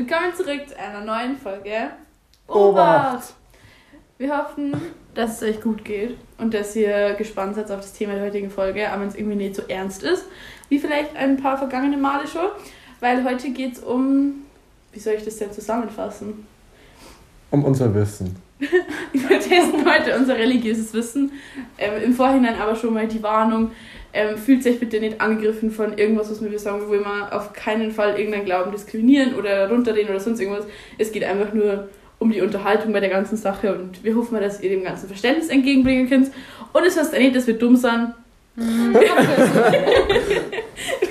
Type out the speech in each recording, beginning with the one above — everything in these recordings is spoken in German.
willkommen zurück zu einer neuen Folge Obacht. Wir hoffen, dass es euch gut geht und dass ihr gespannt seid auf das Thema der heutigen Folge, aber wenn es irgendwie nicht so ernst ist, wie vielleicht ein paar vergangene Male schon, weil heute geht es um, wie soll ich das denn zusammenfassen? Um unser Wissen. Wir testen heute unser religiöses Wissen. Ähm, Im Vorhinein aber schon mal die Warnung, ähm, fühlt sich bitte nicht angegriffen von irgendwas, was wir sagen, wo wir auf keinen Fall irgendeinen Glauben diskriminieren oder runterreden oder sonst irgendwas. Es geht einfach nur um die Unterhaltung bei der ganzen Sache und wir hoffen mal, dass ihr dem ganzen Verständnis entgegenbringen könnt. Und es heißt auch nicht, dass wir dumm sind. das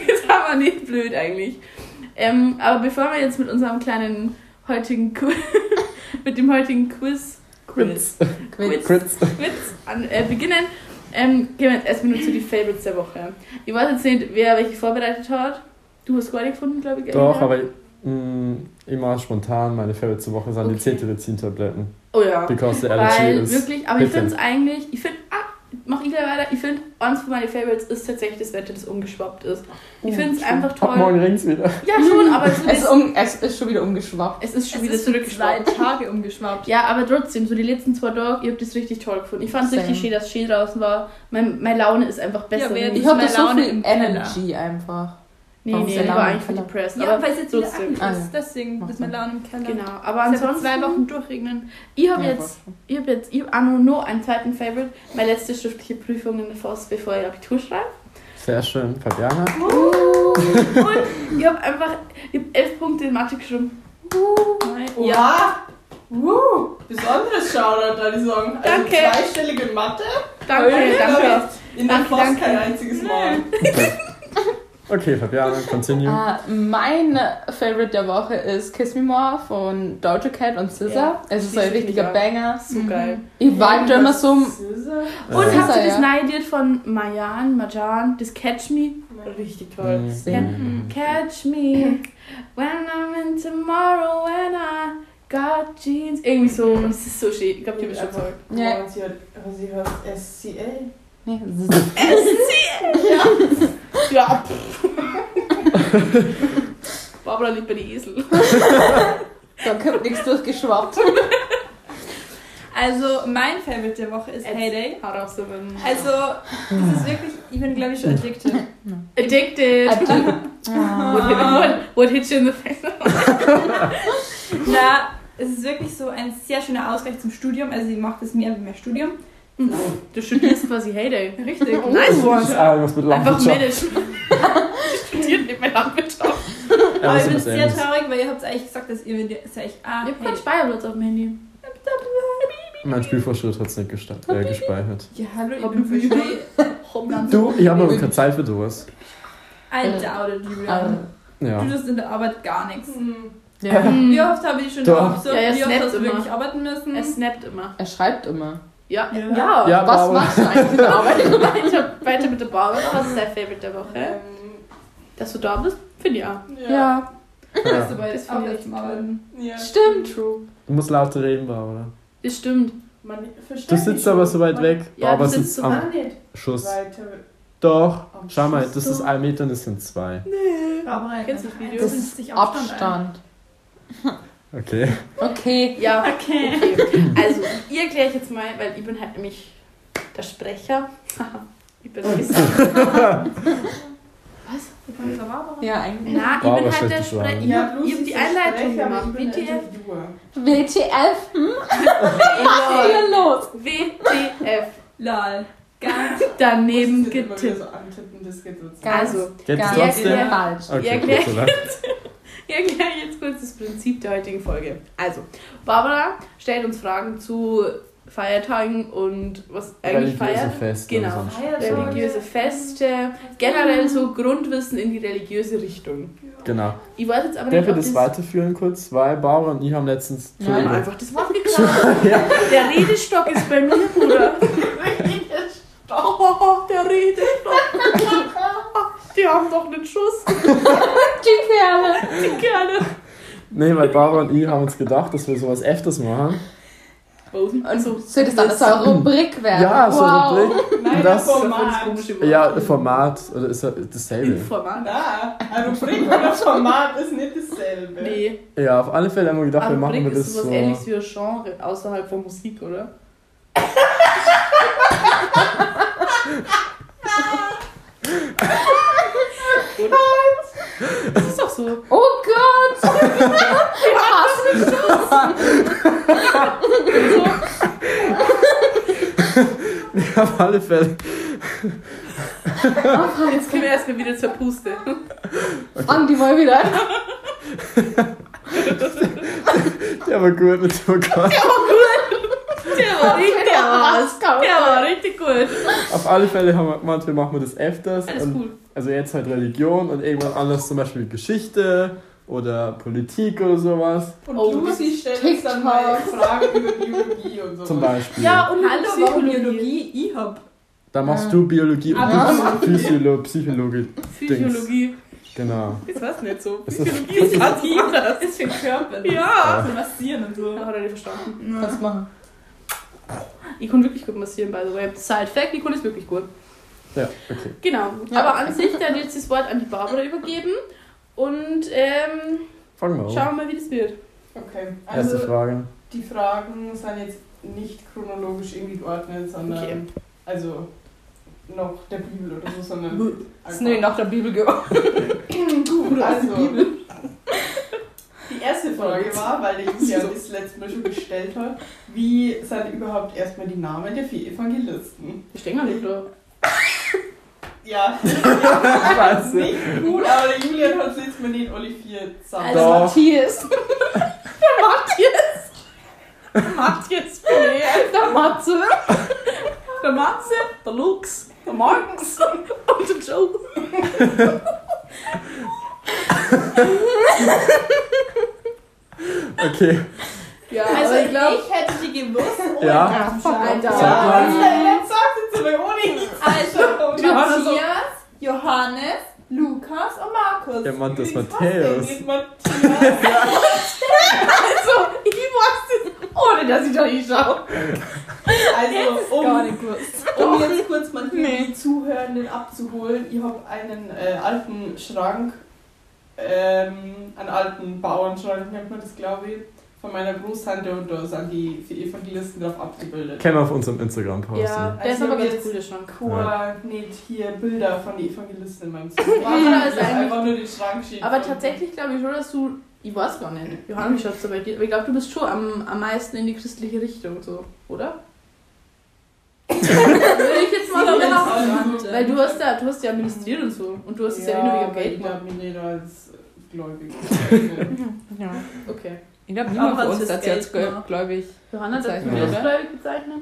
ist aber nicht blöd eigentlich. Ähm, aber bevor wir jetzt mit unserem kleinen heutigen Quiz, mit dem heutigen Quiz, Quiz, Quiz, Quiz, Quiz an, äh, beginnen, ähm, gehen wir jetzt erstmal nur zu die Favorites der Woche. Ich weiß jetzt nicht, wer welche vorbereitet hat. Du hast gar nicht gefunden, glaube ich. Doch, aber mh, immer spontan meine Favorites der Woche sind okay. die Cetirizin-Tabletten. Oh ja. Because the allergy Weil, is wirklich, aber ich finde es eigentlich, ich finde, mach ich gleich weiter, ich finde, eins von meinen Favorites ist tatsächlich das Wetter, das umgeschwappt ist. Ich finde es einfach toll. Ab morgen regnet wieder. Ja, schon, aber so es, ist um, es ist schon wieder umgeschwappt. Es ist schon es wieder ist zurückgeschwappt. zwei Tage umgeschwappt. Ja, aber trotzdem, so die letzten zwei Tage, ich habe das richtig toll gefunden. Ich fand es richtig schön, dass es schön draußen war. Mein, meine Laune ist einfach besser. Ja, ich habe meine so Laune viel im Keller. Energy einfach. Nee, Warum nee, ist ich der war eigentlich depressed. Ja, weil es jetzt wieder trotzdem. abends Ah, ist. Deswegen Macht ist. Laune im Keller. Genau, aber Es ansonsten... zwei Wochen durchregnen. Ich habe Ja, jetzt, ich habe jetzt, ich habe noch einen zweiten Favorite. Meine letzte schriftliche Prüfung in der FOS, bevor ich Abitur schreibe. Sehr schön, Fabiana. Und ich habe einfach, ich habe elf Punkte in Mathe geschrieben. Ja. Uh, besonderes Shoutout, würde ich sagen. Also Danke. zweistellige Mathe. Danke, danke. In der Danke, Post danke. kein einziges Mal. Okay, Fabiana, continue. Ah, mein Favorite der Woche ist Kiss Me More von Doja Cat und SZA. Ja, es ist so ein ich richtiger. Banger. So geil. Ich da immer so. Und habt ihr Ja. das Neidiert von Mayan, Majan, das Catch Me? Richtig toll. Mhm. Ja. Mhm. Catch me when I'm in tomorrow when I got jeans. Irgendwie so. Und es ist so schön. Ich glaube, die wird schon toll. Ja. Und sie hört SCA. Nee, Ja. Barbara liebt bei die Esel. da kommt nichts durchgeschwappt. Also, mein Favorite der Woche ist Heyday. Raus, so wenn- Also, das ist wirklich, ich bin glaube ich schon addicted. Addicted. What, hit, Ah. what, what hit you in the face? Na, es ist wirklich so ein sehr schöner Ausgleich zum Studium. Also, sie macht es mir mehr Studium. Du studierst quasi Heyday. Richtig. Nice one. Ah, was mit Einfach Landwirtschaft. Management. Studiert nicht mehr Landwirtschaft. Ja, Aber das ich bin sehr traurig, weil ihr habt eigentlich gesagt, dass ihr mir sag ich, ah, Ich hab keinen Speicherplatz auf dem Handy. Mein Spielfortschritt hat es nicht gesta- äh, gespeichert. Ja, hallo, ich Hab bin ich verstehe. Du, ich habe aber keine Zeit für sowas. I doubt it, Julian. Ja. Du tust in der Arbeit gar nichts. Ja. Hm. Wie oft habe ich schon Doch. absurd, Ja, wie oft hast du wirklich arbeiten müssen? Er snappt immer. Er schreibt immer. Ja. Ja. Ja. Ja, Was aber- machst du eigentlich in der Arbeit? Weiter, weiter mit der Barbara. Was ist dein Favorite der Woche? Ähm, Dass du da bist? Finde ich auch. Ja. Bist ja. du bei Das finde ich. Arbeiten? ja. Stimmt. True. Du musst lauter reden, Barbara. Das stimmt. Man versteht Du sitzt aber so weit weg. Ja, Barbara du sitzt so am nicht. Schuss. Weiter. Doch. Am Schau mal, das ist ein Meter und es sind zwei. Aber Kennst du das Video? Das sind ist sich Abstand. Okay. Okay. Ja, Okay. okay. Also, ihr erkläre ich jetzt mal, weil ich bin halt nämlich der Sprecher. ich bin gesagt. Was? Ich bin auch. Ja, eigentlich. Na, ich Barbara bin halt der. Sprecher. Ich Ja, habe Lucy hab die ist Einleitung Sprecher, gemacht. ich bin WTF. WTF? Hm? Lol. Hier los. WTF. Lol. Ganz. Daneben ich getippt. so antippen, das geht so Ganz, Also, ganz trotzdem? falsch. Okay, so lang. Ich erkläre jetzt kurz das Prinzip der heutigen Folge. Also, Barbara stellt uns Fragen zu Feiertagen und was eigentlich Religiöse feiert. Feste Genau. so. Religiöse Feste, generell so Grundwissen in die religiöse Richtung. Genau. Ich weiß jetzt aber Darf nicht, ich das weiterführen kurz? Weil Barbara und ich haben letztens... Wir haben einfach das Wort geklaut. Der Redestock ist bei mir, Bruder. Oh, der Redestock. Die haben doch einen Schuss, Die Kerle. die Kerle. Nee, weil Barbara und ich haben uns gedacht, dass wir sowas öfters machen. Rosen. Und so. soll das dann so eine Rubrik werden? Ja, so wow. eine Rubrik. Nein, Das- das Format. Ja, Format, oder ist das dasselbe? Format. Na, eine Rubrik oder Format ist nicht dasselbe. Nee. Ja, auf alle Fälle haben wir gedacht, wir machen wir Rubrik das ist sowas so. ähnliches wie ein Genre außerhalb von Musik, oder? Oder? Das ist doch so. Oh Gott! Hast mich auf alle Fälle. Jetzt können wir erstmal wieder zur Puste. Fang die mal wieder. Der war gut mit dem Gott. Der war richtig, der war richtig gut. Auf alle Fälle haben wir wir machen wir das öfters. Alles und cool. Also jetzt halt Religion und irgendwann anders zum Beispiel Geschichte oder Politik oder sowas. Und Oh, Lucy stellt uns dann mal Fragen über Biologie und so. Zum Beispiel. Ja, und Hallo, Psychologie. Biologie? Ich hab. Da machst du Biologie und du Physiolo Psychologie. Psychologie. Genau. Jetzt weiß nicht so. Ist Psychologie ist ganz anders. Ist für den Körper. Ja. So massieren und so. Ja, hat er nicht verstanden. Was machen? Ich kann wirklich gut massieren, by the way. Side Fact, Nicole ist wirklich gut. Ja, okay. Genau. Ja. Aber an sich, dann jetzt das Wort an die Barbara übergeben. Und ähm, Fangen wir schauen wir mal, wie das wird. Okay, Erste also Frage. die Fragen sind jetzt nicht chronologisch irgendwie geordnet, sondern Okay. also noch der Bibel oder so, sondern Ist nee, nach der Bibel geordnet. Gut, also die erste Frage war, weil der Julian das letzte Mal schon gestellt hat, wie sind überhaupt erstmal die Namen der vier Evangelisten? Ich denke nicht, oder? Ja, Scheiße. nicht gut, aber der Julian hat es jetzt mal nicht alle vier zusammen. Also Doch. Matthias. Matthias! Matthias Filet. Der Matze. Der Matze, der Lux, der Markus und der Joe. Okay. Ja, Also ich, ich glaube... hätte die gewusst. ohne Ja. Fuck, Alter. Sag Ja, mal. jetzt sagt sie zu mir ohne Also, Johannes- Matthias, Johannes, Lukas und Markus. Der Mann des Ich Matthäus. Also, ich das, ohne dass ich da hinschaue. Also, um, Gar nicht gewusst. um jetzt kurz mal hier die Zuhörenden abzuholen, ich habe einen äh, alten Schrank, ähm, einen alten Bauernschrank nennt man das, glaube ich, von meiner Großtante und da sind die vier Evangelisten drauf abgebildet. Können wir auf unserem Instagram posten. Ja, der ist Also aber ganz cool, der Schrank. Chor, nicht hier Bilder von den Evangelisten in meinem Zimmer. Ja, eigentlich- einfach nur den Schrank stehen. Aber tatsächlich glaube ich schon, dass du. Ich weiß gar nicht. Johanna, wie schaut es bei dir? Aber ich glaube, du bist schon am, am meisten in die christliche Richtung, so, oder? Würde ich Ja, also- Weil du hast ja, du hast ja administriert und so. Und du hast es ja, nicht nur wegen Geld ich gemacht. glaube, mich nicht als gläubig. Ja. Okay. Ich glaube, niemand von uns hat jetzt Geld gemacht. gläubig. Johanna, mich als oder? gläubig bezeichnen?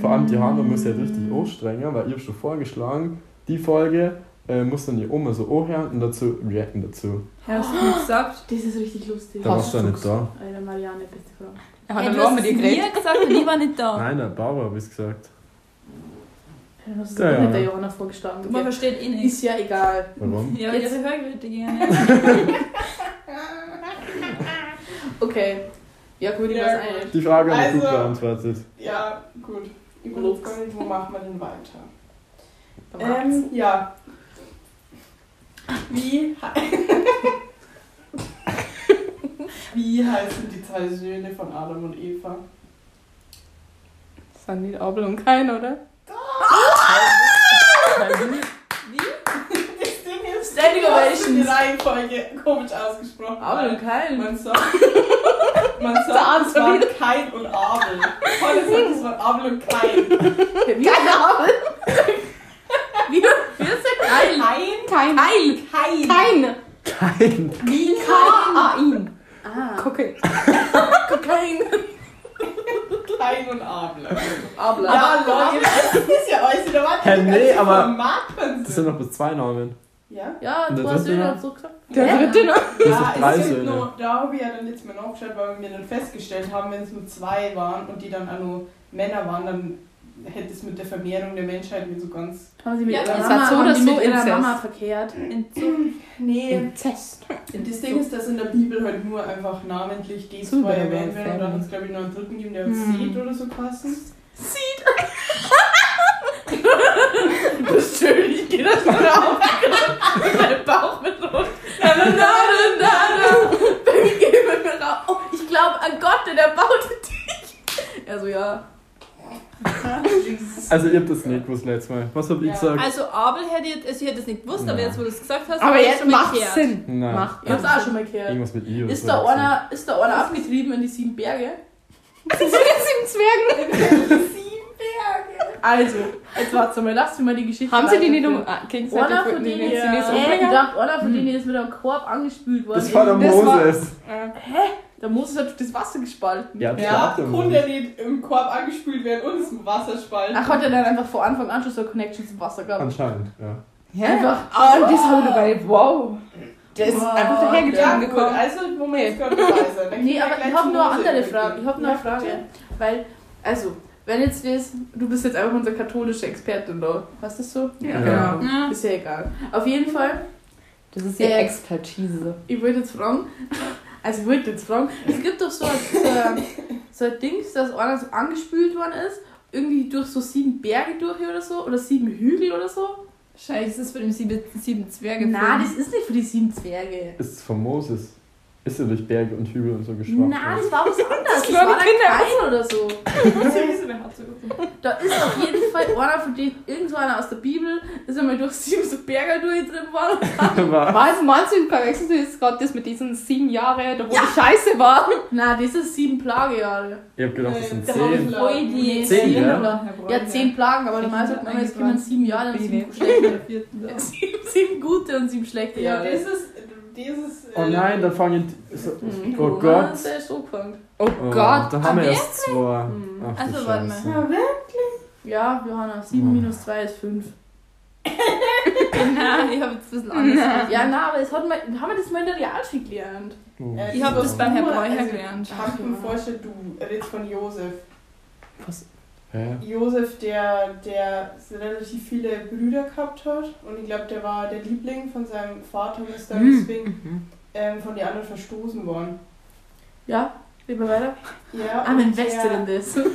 Vor allem die Johanna muss ja richtig anstrengen, weil ich habe schon vorgeschlagen, die Folge äh, muss dann die Oma so anhören und dazu reacten dazu. Hast du gesagt? Das ist richtig lustig. Da warst du ja nicht da. Alter, Marianne, beste Frau. Er hat Hey, dann du auch hast mit ihr geredet. mir gesagt und ich war nicht da. Nein, der Bauer habe ich gesagt. Hast du es Ja, ja. mit der Johanna vorgeschlagen. Man Okay. versteht eh nichts. Ist ja egal. Warum? Ja, Jetzt- ihre Hörgeräte gerne. Okay. Ja, gut, ich Ja, weiß gut. nicht. Die Frage haben wir Also- gut beantwortet. Ja, gut. Ich nicht, wo machen wir denn weiter? Ähm, ja. Wie, he- Wie heißen die zwei Söhne von Adam und Eva? Nicht Abel und kein, oder? Ist, Standing Ovations. Die Reihenfolge komisch ausgesprochen. Aber und kein. Man sagt, man sagt das Wort Kain und Abel. Heute sagt das Wort Abel und Kain. Wie Keine Ahnung. Wie, ist der Keil? Kain? Kein. Kain. Kein. Kein. Wie K-A-I. Ah, Kokain. Kokain. Kain und Abel. Abla. Ja, Leute, das ist ja euch wieder was. Hä, nee, aber- Das sind noch bis zwei Namen. Ja? Ja, du hast Söhne noch? und so gesagt. Der dritte noch. Ja, drei es Söhne. nur, da habe ich ja dann letztes Mal nachgeschaut, weil wir dann festgestellt haben, wenn es nur zwei waren und die dann auch nur Männer waren, dann hätte es mit der Vermehrung der Menschheit nicht so ganz. Haben sie mit Ja, ihrer es Mama, war so oder so mit ihrer. Mama verkehrt. Entzug. Nee, Inzest. das Ding ist, dass in der Bibel halt nur einfach namentlich die zwei erwähnt werden und dann hat es glaube ich noch einen dritten gegeben, der Hm. Seth oder so passen. Du bist schön, ich gehe das mal auf. Mein Bauch mit rot. Na, na, na, na, na, na. Baby, geh mit mir raus. Oh, ich glaube an Gott, denn er baute dich. Er so, Also ihr habt das nicht gewusst letztes Mal. Was hab ich Ja. gesagt? Also Abel hätte jetzt, also ich hätte es nicht gewusst, aber jetzt wo du es gesagt hast, Aber ich jetzt schon mal macht gehört. Sinn. Nein. Macht Ich hab's auch schon mal gehört. Irgendwas mit I oder Ist so da, einer, ist da einer abgetrieben in die sieben Berge? Sieben Zwergen. Also, jetzt warte mal, lass mir mal die Geschichte Haben sie die nicht um ah, gegenseitig Einer von wollten die denen, ja. einer von denen ist mit einem Korb angespült worden. Das war der Das war- Moses. Der Moses hat das Wasser gespalten. Ja, das Ja, er nicht im Korb angespült werden und es im Wasser spalten. Ach, hat er dann einfach vor Anfang an schon so eine Connection zum Wasser gehabt? Anscheinend, ja. Ja. Einfach. Ah, und das habe ich noch gar nicht. Wow. Der ist Wow. einfach ja, dahergetragen gut, gekommen. also wo wir jetzt gerade dabei sind. Dann Nee, gehen wir aber ich habe nur eine andere. Frage. Ich habe nur eine Ja, Frage. bitte. Weil, also, wenn jetzt das, du bist jetzt einfach unser katholischer Expertin da. Was ist das so? Ja. genau. Ja. Ist ja egal. Auf jeden Fall, Das ist ihr Äh, Expertise. ich wollte jetzt fragen, also ich wollte jetzt fragen, es gibt doch so ein, so ein, so ein Dings, dass einer so angespült worden ist, irgendwie durch so sieben Berge durch oder so, oder sieben Hügel oder so. Wahrscheinlich ist es für den sieben, sieben Zwerge. Nein, das ist nicht für die sieben Zwerge. Ist es von Moses? Ist er durch Berge und Hügel und so geschwappt? Nein, das war was anderes. Das, war war der Kein oder so. das Da ist auf jeden Fall einer von denen, irgendwo einer aus der Bibel, ist einmal durch sieben so Berge durch drin worden. Was? Was meinst du, verwechselst du jetzt gerade das mit diesen sieben Jahren, da wo die Scheiße war? Nein, das ist sieben Plagejahre. Ich hab gedacht, das sind Da ich zehn. Laut. Nee, Zehn, sieben, ja? oder? Ja, zehn Plagen, aber normal sagt man, es kommen sieben Jahre und sieben schlechte. Sieben, sieben gute und sieben schlechte Ja, Jahre. dieses, dieses. Oh äh, nein, da fangen die. So, Mhm. oh Corona, Gott. Der ist so. Oh, Oh, Gott. Da haben Ah, wir erst zwei. Mhm. Ach, Also, warte mal. Ja, wer? Ja, Johanna, sieben Oh. minus zwei ist fünf. Nein, ich habe jetzt ein bisschen anders. Ja, na, aber das hat mal, haben wir das mal in der Realschule gelernt. Oh. Äh, Ich habe das beim Herrn Breuer also, gelernt. Ich habe mir vorgestellt, du redest von Josef. Hä? Josef, der, der relativ viele Brüder gehabt hat und ich glaube, der war der Liebling von seinem Vater und ist dann Mhm. deswegen ähm, von den anderen verstoßen worden. Ja, lieber weiter. Ja, I'm invested der, in this.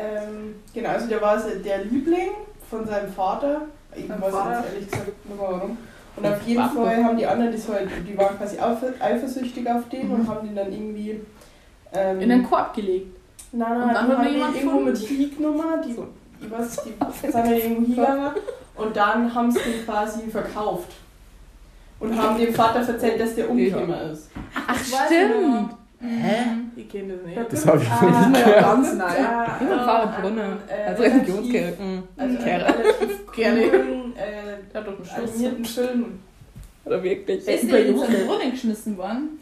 Ähm, genau, also der war der Liebling von seinem Vater. Ich Sein weiß Vater. jetzt ehrlich gesagt nicht warum. Und auf jeden Vater. Fall haben die anderen, das halt, die waren quasi eifer- eifersüchtig auf den und haben den dann irgendwie. Ähm, In den Korb gelegt. Nein, Und nein, dann die hat mir haben die irgendwo mit. Flignummer, die, ich weiß, die sind wir irgendwo hingegangen und dann haben sie den quasi verkauft. Und haben dem Vater erzählt, dass der umgekommen ist. Ach, weiß stimmt. Hä? Ich kenne das nicht. Das hab ich Ah, nicht mir ja ganz neu. Ja, Ja, Pfarrerbrunnen. äh, Also relativ- Religionskirchen. Also Kehre. einen äh, Der hat doch einen Schuss. animierten Film. Oder wirklich? Ist der jetzt in den Brunnen geschmissen worden?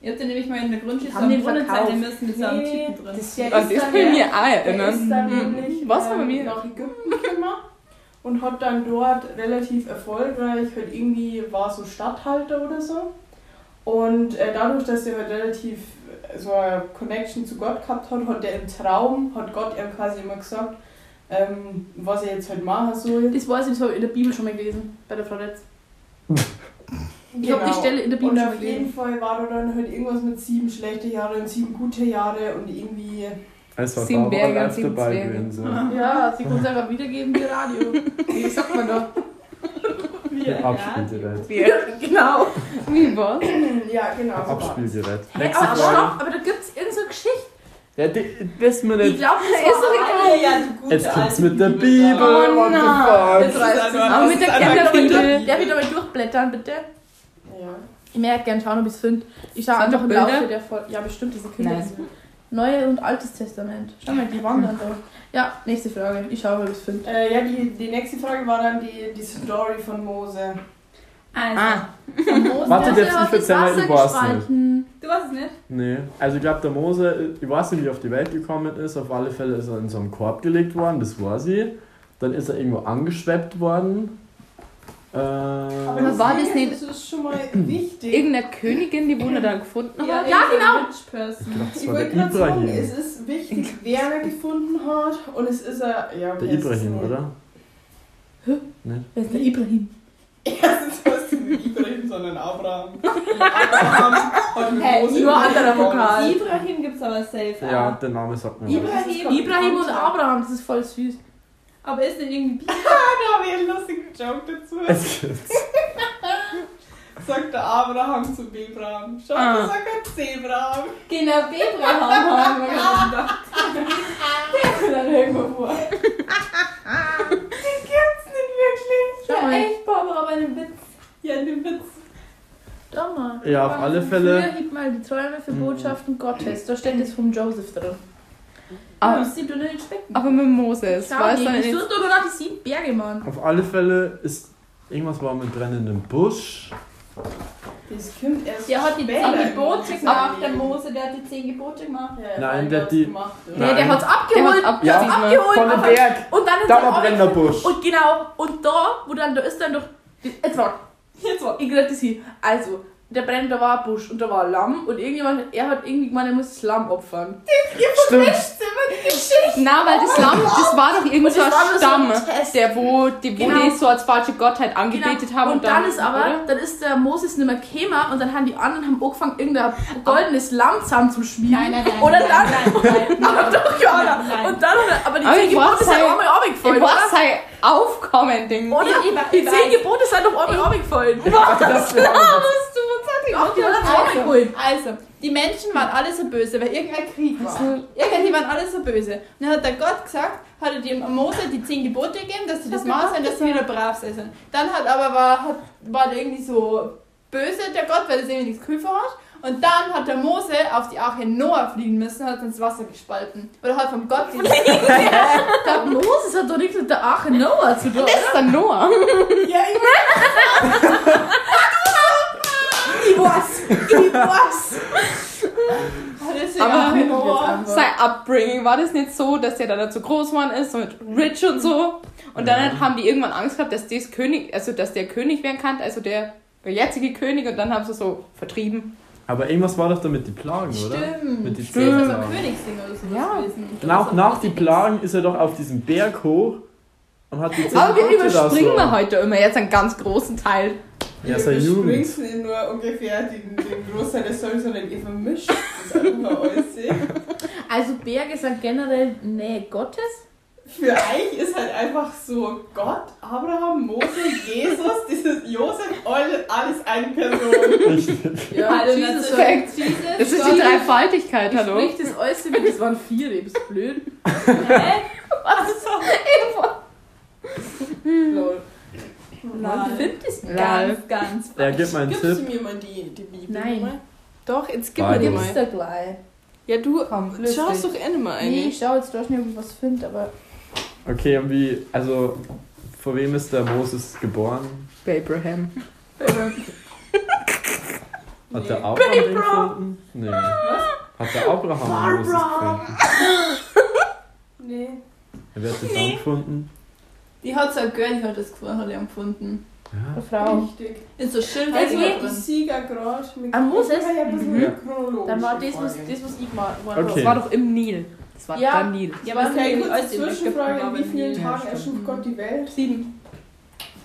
Ihr habt den nämlich mal in der Grundschule so Brunnen verkauft. zeigen müssen mit so einem Typen drin. das der ist das dann will ich ja- mir auch ist erinnern. dann Mhm. nämlich Was haben ähm, wir? nach Ägypten gekommen und hat dann dort relativ erfolgreich, halt irgendwie war so Stadthalter oder so. Und äh, dadurch, dass er halt relativ äh, so eine Connection zu Gott gehabt hat, hat er im Traum, hat Gott ihm quasi immer gesagt, ähm, was er jetzt halt machen soll. Das weiß ich, das habe ich in der Bibel schon mal gelesen, bei der Frau Letz. Ich habe die Genau. Stelle in der Bibel Und auf jeden. Fall war da dann halt irgendwas mit sieben schlechte Jahre und sieben gute Jahre und irgendwie. Es war Sieben Berge und sieben dabei gewesen. So. Ja, sie kann es einfach wiedergeben wie Radio. Wie sagt man da? Ein Abspielgerät. Genau. Wie was? Ja, genau. so. Abspielgerät. Hey, aber stopp, aber da gibt es irgendeine Geschichte. Ja, die, das mir Ich nicht. glaube, das Ist doch eine- Ja, gute Jetzt kommt's mit der Bibel. Oh what nein. reißt es Aber mit der Kinderbibel. Darf ich da mal durchblättern, bitte? Ja. Ich möchte gerne schauen, ob ich es finde. Ich schaue einfach im Bilder? Laufe der Folge. Ja, bestimmt diese Kinder. Nice. Neue und Altes Testament. Schau mal, die wandern da. Ja, nächste Frage. Ich schaue, ob ich es finde. Äh, ja, die, die nächste Frage war dann die, die Story von Mose. Also, Ah, Warte, Mose darf hat ich das? Wasser Ich weiß nicht. gespalten. du weißt es nicht? Nee. Also ich glaube, der Mose, ich weiß nicht, wie er auf die Welt gekommen ist. Auf alle Fälle ist er in so einen Korb gelegt worden, das war sie. Dann ist er irgendwo angeschweppt worden. Äh, Aber war das nicht- Das ist schon mal wichtig. Irgendeine Königin, die Wunder dann gefunden hat? Ja, genau. Ich der wollte gerade sagen, es ist wichtig, wer er gefunden hat und es ist er, ja, Der Ibrahim, es? oder? Wer ist der Ibrahim? Erstens heißt es nicht Ibrahim, sondern Abraham. Abraham hat mit Hä, Mose nur anderer. Vokal. Ibrahim gibt es aber safe. Ja, der Name sagt mir. Ibrahim. Ibrahim und Abraham, das ist voll süß. Aber ist nicht irgendwie Da habe ich einen lustigen Joke dazu. Es gibt's. Sagt der Abraham zu Abraham. Schau, Ah. sagt er Zebraham. Genau, Abraham haben wir gerade gedacht. Der kommt dann irgendwo vor. Schau Ja, mal. echt, Barbara, aber einen Witz. Ja, den Witz. Da mal. Ja, auf alle Fälle- Früher hielt mal die Träume für Botschaften Gottes. Da steht das vom Joseph drin. Ah, Das sieht du nicht specken. aber mit Moses. Schau du ich nicht? suche doch noch die sieben Berge, Mann. Auf alle Fälle ist irgendwas war mit brennendem Busch. Das kommt erst Der hat die zehn Gebote gemacht, der. Mose, der hat die zehn Gebote gemacht. Ja, Nein, der hat die- gemacht. Nee, der Nein. hat's abgeholt. Der hat's der hat's abgeholt. Von dem aber- Berg. Und dann ist Da er war brennender Busch. Und genau, und da, wo dann, da ist dann doch. Jetzt war. Jetzt war. Ich gesagt, das hier. Also, der brennt, da war ein Busch und da war ein Lamm und irgendjemand, er hat irgendwie gemeint, er muss das Lamm opfern. Stimmt. Na, weil das Lamm, das war doch irgend so ein das so Stamm, Test. der wo die, wo Genau. die so als falsche Gottheit angebetet haben. und dann, ist aber, oder? dann ist der Moses nicht mehr gekommen und dann haben die anderen haben angefangen, irgendein goldenes Lamm zusammen zu schmieden. Nein, nein, nein. Oder nein, dann. Nein, nein, nein, Aber doch, ja, Nein, nein. Und dann, er- aber die Aber zehn Gebote sind halt- einmal runtergefallen, oder? aufkommen, Ding. Oder? Die zehn. Gebote sind doch einmal runtergefallen. Das wäre Ach, die hat das Also, also, die Menschen waren alle so böse, weil irgendein Krieg war. Irgendwie waren alle so böse. Und dann hat der Gott gesagt, hat er dem Mose die zehn Gebote gegeben, dass sie das machen sollen, dass sie wieder brav sein sollen. Dann hat aber war, hat, war irgendwie so böse, der Gott, weil das irgendwie nichts Küfer hat. Und dann hat der Mose auf die Arche Noah fliegen müssen und hat ins Wasser gespalten. Oder hat vom Gott die Der Moses hat doch nichts mit der Arche Noah zu tun. Das ist der Noah. Ja, ich Ich weiß. hat es Aber einfach. Sein Upbringing war das nicht so, dass der da dazu groß geworden ist, so mit Rich und so. Und dann Ja. haben die irgendwann Angst gehabt, dass das König, also dass der König werden kann, also der, der jetzige König, und dann haben sie so vertrieben. Aber irgendwas war doch damit die Plagen, oder? Stimmt. Mit ist zehn so ein Plagen. Königsding oder so. Ja. Nach, nach die Plagen ist er doch auf diesem Berg hoch und hat die zehn Aber wir da überspringen so. wir heute immer jetzt einen ganz großen Teil. Ja, Jugend. überspringst nicht nur ungefähr den, den Großteil der Story, sondern ihr vermischt das einfach mal alles. Also Berge sind generell Nähe Gottes. Für euch ist halt einfach so Gott, Abraham, Mose, Jesus, dieses Josef, alle- alles eine Person. Richtig. Ja, Also, Jesus das sagt, ist Jesus. Das ist die Dreifaltigkeit, hallo. Sprich das alles wie das waren vier, ey, bist du blöd? Hä? Lol. Nein. Ich finde das Lol. Ganz, ganz Ja, gib mal einen Gibst du Tipp. mir mal die, die Bibel? Nein. mal? Doch, jetzt gib Beide. mir die Gib's mal. da gleich. Ja, du Komm, schaust doch eh nicht mal Nee, ein. ich schau jetzt, da ich nicht irgendwas finde, aber. Okay, und wie, also, vor wem ist der Moses geboren? Bei Abraham. Hat Nee. der Abraham den gefunden? Nee. Was? Hat der Abraham Moses gefunden? Nee. Wer hat den dann gefunden? Die hat so ein Girl, die hat das gefunden, hat er empfunden. Ja. Eine Frau. Richtig. Ist so Schild Also, ich drin. Sieger gerade mit. Ah? Ich ein bisschen Mhm. Dann war das, was, das, was ich gemacht habe. Okay. Das war doch im Nil. Das war Ja. der Nil. Ja, aber es Okay, Ägypten, Zwischenfrage: In wie vielen Tagen Ja, erschuf. Gott die Welt? Sieben.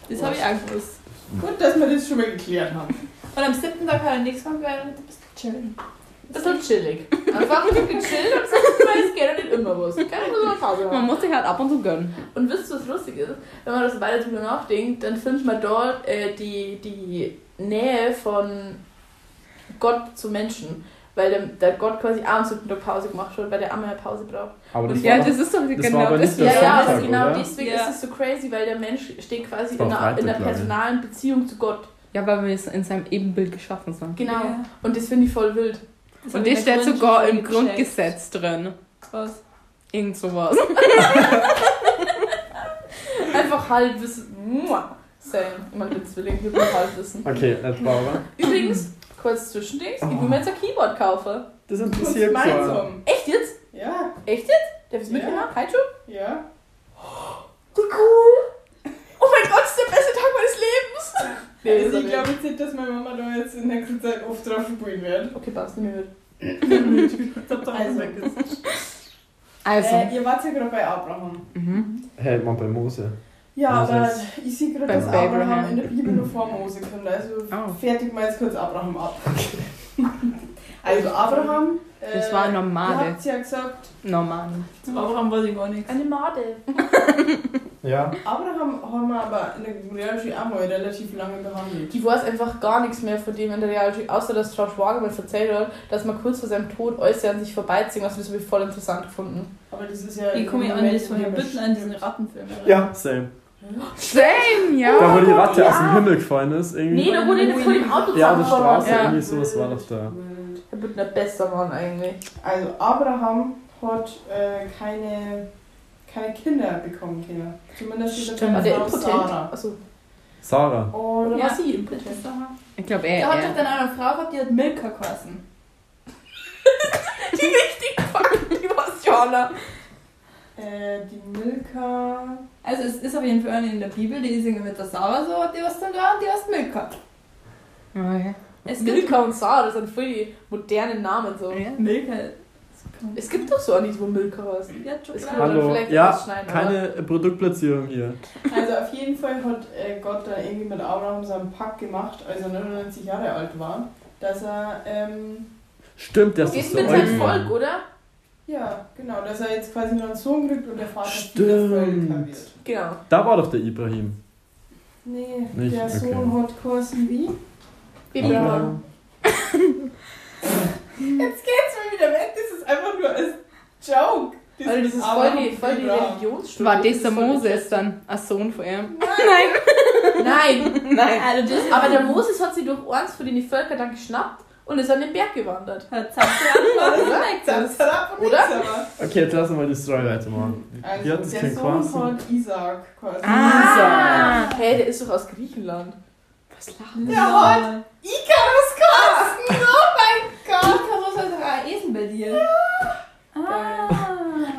Das habe ich auch gewusst. Gut, dass wir das schon mal geklärt haben. Und am siebten Tag hat er nichts gemacht, weil ein bisschen chillen. Ein bisschen chillig. Einfach ein bisschen gechillt und sagt, es geht ja nicht immer was. Keine muss man Pause Man muss sich halt ab und zu gönnen. Und wisst ihr, was lustig ist? Wenn man das weiter drüber nachdenkt, dann findet man dort äh, die, die Nähe von Gott zu Menschen. Weil der, der Gott quasi auch am siebten Tag Pause gemacht hat, weil der einmal eine Pause braucht. Aber das Ja, war Ja, doch, das ist doch das genau war das. der Ja, ja, Sonntag, das genau oder? deswegen Ja. ist es so crazy, weil der Mensch steht quasi Das in einer, in einer ich. personalen Beziehung zu Gott. Ja, weil wir es in seinem Ebenbild geschaffen sind. Genau. Ja. Und das finde ich voll wild. Das Und das der steht sogar im Grundschule Grundgesetz drin. gecheckt. Was? Irgend sowas. Einfach Halbwissen. Same. Ich meine, bin Zwilling, wir wollen Halbwissen. Okay, nicht Barbara. Übrigens, kurz Zwischendings, ich will mir jetzt ein Keyboard kaufen. Das interessiert mich. gemeinsam. Echt jetzt? Ja, Echt jetzt? Darf ich es Ja. mitnehmen? Halt schon? ja. Wie cool! Oh mein Gott, das ist der beste Tag meines Lebens! Nee, Also ich glaube jetzt nicht, dass meine Mama da jetzt in nächster Zeit oft drauf spielen wird. Okay, passt nicht mehr mit. Also, Also. äh, ihr wart ja gerade bei Abraham. Mhm. Hey, man bei Mose. Ja, Moses. aber ich sehe gerade, dass Abraham Abraham. in der Bibel nur vor Mose kommt. Also Oh. fertig mal jetzt kurz Abraham ab. also Abraham. Äh, Das war ein Ihr Nomade. habt ja gesagt, Normal. Warum weiß ich gar nichts. Eine Made. Ja. Abraham haben wir aber in der Reality auch mal relativ lange behandelt. Ich weiß einfach gar nichts mehr von dem in der Reality, außer dass George Wager mal erzählt hat, dass man kurz vor seinem Tod alles an sich vorbeiziehen. Das habe ich voll interessant gefunden. Aber das ist ja. Ich komme im an das von den Bütten an diesen. Rattenfilm. Ja, same. Same, ja. Da, wo die Ratte ja. aus dem Himmel gefallen ist, irgendwie. Nee, da wurde nicht vor dem Auto ja, auf der. Straße, Ja. irgendwie sowas war doch da. Der wird der beste Mann eigentlich. Also Abraham hat äh, keine, keine Kinder bekommen, Kinder. Zumindest da der Frau impotent? Sarah. Achso, Sarah. Oder war sie impotent? Ich glaube, Er er. hat doch er. dann eine Frau gehabt, die hat Milka geheißen. Die war Jana. äh, die Milka. Also es ist auf jeden Fall eine in der Bibel, die ist irgendwie mit der Sarah so, die was dann da und die heißt Milka. Okay. Es gibt Milka und Sarah, das sind voll die modernen Namen so. Ja. Milka. Es gibt doch so nichts, wo Milka heißt. Ja, man Hallo. vielleicht Ja, keine Produktplatzierung hier. Also auf jeden Fall hat äh, Gott da irgendwie mit Abraham so einen Pakt gemacht, als er 99 Jahre alt war, dass er, ähm, Stimmt, das Geht ist so mit seinem. Volk, oder? ja, genau, dass er jetzt quasi noch einen Sohn kriegt und der Vater Stimmt. wird. Genau. Da war doch der Ibrahim. Nee, Nicht? der Okay. Sohn hat geheißen wie? Abraham. Jetzt geht's mal wieder weg, das ist einfach nur als Joke. Das Also das ist voll die, voll die. Religionsstunde. War das der Moses dann? Ein Sohn von ihm? Nein, Nein. Also das aber der Moses hat sie durch eins von den Völkern dann geschnappt und ist an den Berg gewandert. hat und Oder? Okay, jetzt lassen wir die Story weitermachen. Also, der Sohn quasi? hat Isaac quasi. Ah. Hey, der ist doch aus Griechenland. Was lachen Der hat Icarus kosten! Oh mein Gott! Icarus hat doch ein Esel bei dir. Ah.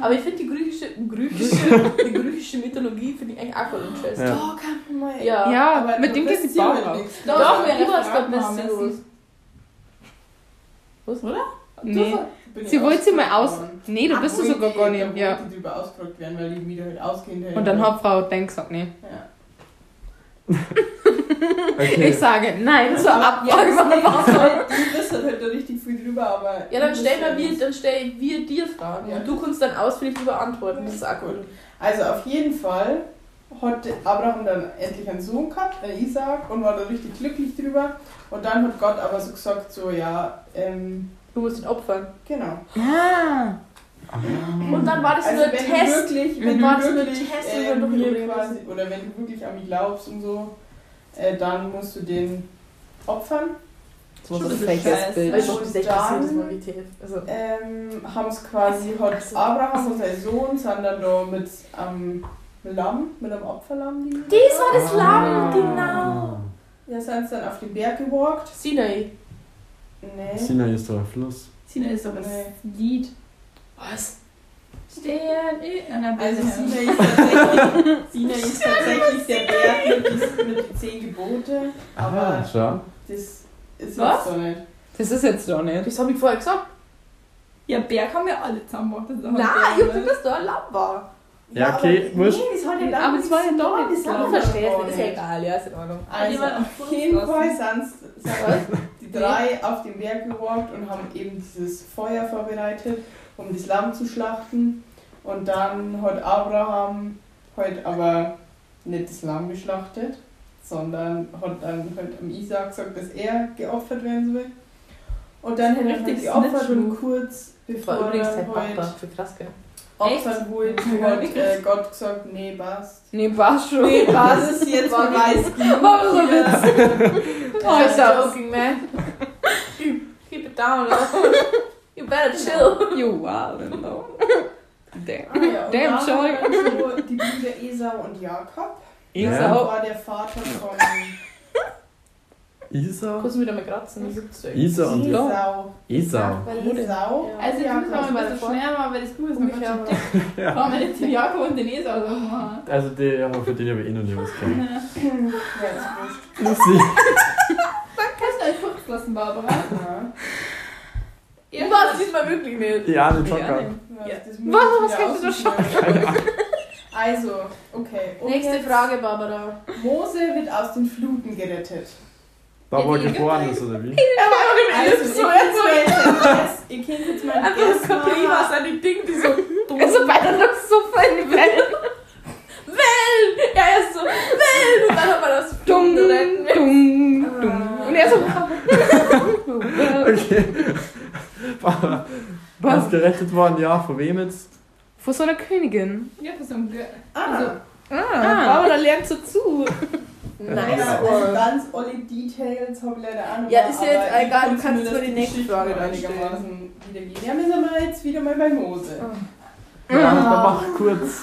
Aber ich finde die griechische, griechische, die griechische Mythologie finde ich eigentlich auch voll interessant. Ja. Da kann man mal. Ja. Ja, Aber mit dem geht mit auf. nichts. Doch, Doch, wir mal, bisschen Messi. los. Was? Oder? Nee. Sie wollte sie mal aus. worden. Nee, du Ach, bist du sogar gar nicht. Ja. ausgefragt werden, weil die wieder halt ausgehen. Und dann hat Frau Denk gesagt, nee. Ja. Okay. Ich sage nein zur ja, Wasser. Du bist halt da richtig viel drüber, aber. Ja, dann stellen wir, ja wir, dann stellen wir dir Fragen. Ja. Und du kannst dann ausführlich darüber antworten. Das ist auch gut. Also auf jeden Fall hat Abraham dann endlich einen Sohn gehabt, einen Isaac, und war da richtig glücklich drüber. Und dann hat Gott aber so gesagt, so ja, ähm, Du musst ihn opfern. genau. Ah. Und dann war das Also nur ein wenn Test. du wirklich, Dann wenn war das ein wirklich Test, äh, wenn du mir übrigens- quasi, oder wenn du wirklich an mich glaubst und so, äh, dann musst du den opfern. So Schon ein ein fakes. Bild. Das echt dann-. Also, Ähm, haben es quasi, hat Abraham und sein Sohn sind dann da mit am Lamm, mit einem Opferlamm. Die das war das Ah. Lamm, genau. Ja, sind sie dann auf den Berg gewalkt. Sinai. Nee. Sinai ist doch ein Fluss. Sina ist doch das Nee. Lied. Was? Stern, äh, Also Sinai ist tatsächlich, Sinai ist tatsächlich der Berg mit, dies- mit den zehn Gebote, aber Ah, schau. das ist Was? jetzt so nicht. Das ist jetzt doch nicht. Das habe ich vorher gesagt. Ja, Berg haben wir alle zusammen gemacht. Nein, ein ich Berg, hab ne? gesagt, dass da ein Lamm war. Ja, okay, aber, wurscht. Nee, das ja Aber es war ja doch nicht das Lamm. Du verstehst nicht, ist ja egal, ja, ist in Ordnung. Also, auf jeden Fall sind sind die drei auf den Berg gewalkt und haben eben dieses Feuer vorbereitet, um das Lamm zu schlachten. Und dann hat Abraham heute aber nicht das Lamm geschlachtet, sondern hat dann halt am Isaac gesagt, dass er geopfert werden soll. Und dann hat er halt geopfert und kurz bevor war übrigens er dein Papa. Für krass, gell? opfern wollte, hat äh, Gott gesagt, nee, passt. Nee, passt schon. Nee, was ist jetzt War Beweis genug? War so hier. Oh, joking, man. Keep it down, better chill. You wild though. Damn. Ah, ja, Damn, dann Joy. die Brüder Esau und Jakob. Ja. Esau Esau. war der Vater von Isar? Kurz wieder mal kratzen. Isar und Ja. Esau. Isar. Esau. Also jetzt Ja, müssen wir krass. mal ein bisschen schneller machen, weil das Buch ist noch Ungefähr. ganz schön dick. Wir nicht den Jakob und den Esau so machen. Also die, aber für den habe ich eh noch nie was gehört. Ja, ist wurscht. Lucy. Kannst du einen Furcht lassen, Barbara? Ja. Was? Diesmal wirklich nicht. Ja, den Ja, Joker. nee. Ja, muss Was, wieder kannst du da ausprobieren. Also, okay. Und Nächste jetzt, Frage, Barbara. Mose wird aus den Fluten gerettet. Barbara Ja, geboren ist, oder wie? Also, so ihr könnt jetzt, ihr könnt jetzt mal Einfach das Capri Wasser, die Dinge, die so dumm Also beide noch so voll in die Welt. Wellen! Ja, er ist so Wellen! Und dann hat man das Dumm, dumm dumm, dumm. Und er so. Okay. Barbara. Was gerettet worden? Ja, von wem jetzt? Vor so einer Königin. Ja, für so ein Ge Also, Ah. Barbara lernt so zu. Nice. Also ganz alle Details habe ich leider auch noch Ja, mal, ist ja jetzt egal, du kann kannst mal die nächste Frage einigermaßen wiedergeben. Ja, wir sind aber jetzt wieder mal bei Mose. Ja, dann mach kurz.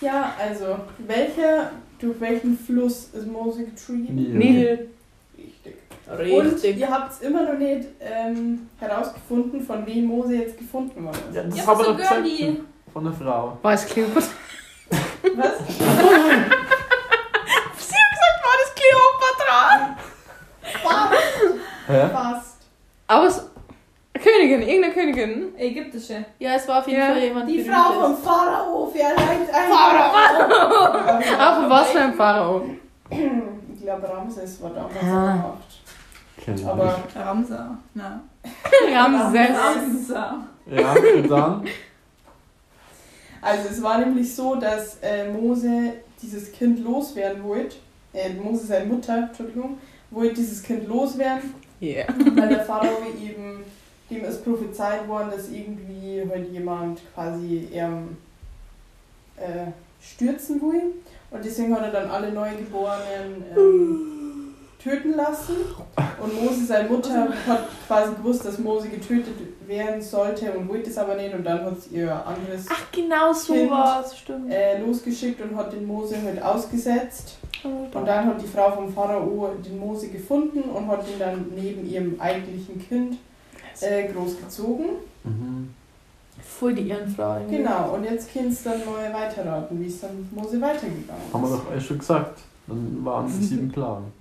Ja, also, welcher, durch welchen Fluss ist Mose getrieben? Nil. Richtig. Und ihr habt es immer noch nicht ähm, herausgefunden, von wem Mose jetzt gefunden worden ist. Ja, das Ja, haben wir so doch gesagt. girly. Von der Frau. War es Kleopatra? Was? War das Kleopatra? Hä? Fast. Aber es. Königin, irgendeine Königin. Ägyptische. Ja, es war auf jeden Ja. Fall jemand Die. Frau vom Pharao, vielleicht einfach. Ah, von was für ein Pharao? Ich glaube, Ramses war damals Ah. gemacht. Kenn ich Aber nicht. Ramsa. Na. Ramses. Ramsa. Ja, und dann? Also es war nämlich so, dass äh, Mose dieses Kind loswerden wollte. Äh, Mose, seine Mutter, Entschuldigung, wollte dieses Kind loswerden, Yeah. weil der Pharao eben, dem ist prophezeit worden, dass irgendwie halt jemand quasi ähm, äh, stürzen will. Und deswegen hat er dann alle Neugeborenen ähm, töten lassen. Und Mose, seine Mutter, hat quasi gewusst, dass Mose getötet werden sollte und wollte es aber nicht. Und dann hat sie ihr anderes Ach, genau so Kind. war es, stimmt. äh, losgeschickt und hat den Mose halt ausgesetzt. Und dann hat die Frau vom Pharao den Mose gefunden und hat ihn dann neben ihrem eigentlichen Kind äh, großgezogen. Mhm. Voll die Ehrenfrau. irgendwie. Genau, und jetzt kannst du dann mal weiterraten, wie es dann mit Mose weitergegangen ist. Haben wir doch eh schon gesagt. Dann waren es die sieben Plagen.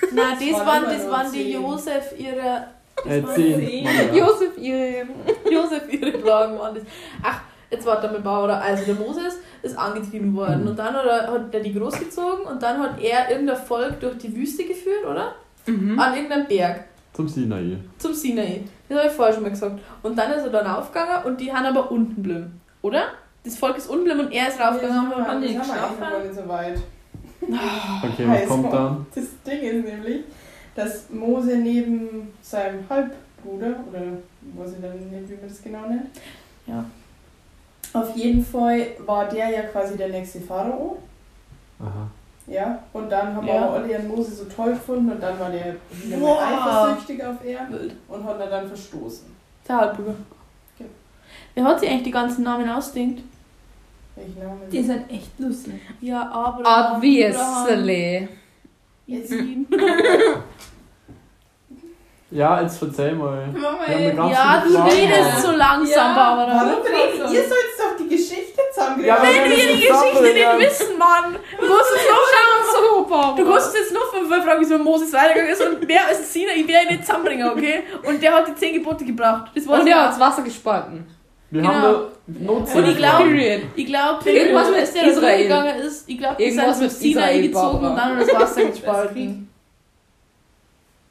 Nein, das, waren waren, das waren die. Josef ihre. Das Äh. Ja. Josef ihr. Josef ihre Plagen waren das. Ach, jetzt warte mal, Bauer. Also der Moses ist angetrieben worden und dann hat er, hat er die großgezogen und dann hat er irgendein Volk durch die Wüste geführt, oder? Mhm. An irgendeinem Berg. Zum Sinai. Zum Sinai. Das habe ich vorher schon mal gesagt. Und dann ist er dann aufgegangen und die haben aber unten bleiben. Oder? Das Volk ist unten und er ist raufgegangen. Ja, und das noch nicht so weit. Okay, was kommt dann? Das Ding ist nämlich, dass Mose neben seinem Halbbruder, oder weiß ich dann wie man das genau nennt, Ja. auf jeden Fall war der ja quasi der nächste Pharao. Aha. Ja, und dann haben Ja. aber alle ihren Mose so toll gefunden und dann war der Wow. eifersüchtig auf er Wild. und hat er dann verstoßen. Der Halbbruder. Genau. Wer hat sich eigentlich die ganzen Namen ausdenkt? Die sind echt lustig. Ja, Abraham. Obviously. Yasin. Ja, jetzt erzähl mal. Ganz Ja, du redest so langsam, Barbara. Warum redet ihr sollt doch die Geschichte zusammen Ja, aber Wenn wir die Geschichte nicht wissen, Mann! Du musst es nur schauen, so, Du musst jetzt nur fünfmal fragen, wieso Moses weitergegangen ist und wer ist Sinai, wer ihn nicht zusammenbringen, okay? Und der hat die zehn Gebote gebracht. Das war's Und er ja. hat das Wasser gespalten. Wir Genau. haben da Nutzen. Und ich glaub- Period. Ich glaube, Irgendwas mit als der Israel. durchgegangen ist, ich glaube, die sind Irgendwas mit mit Sinai gezogen und dann hat das Wasser gespalten.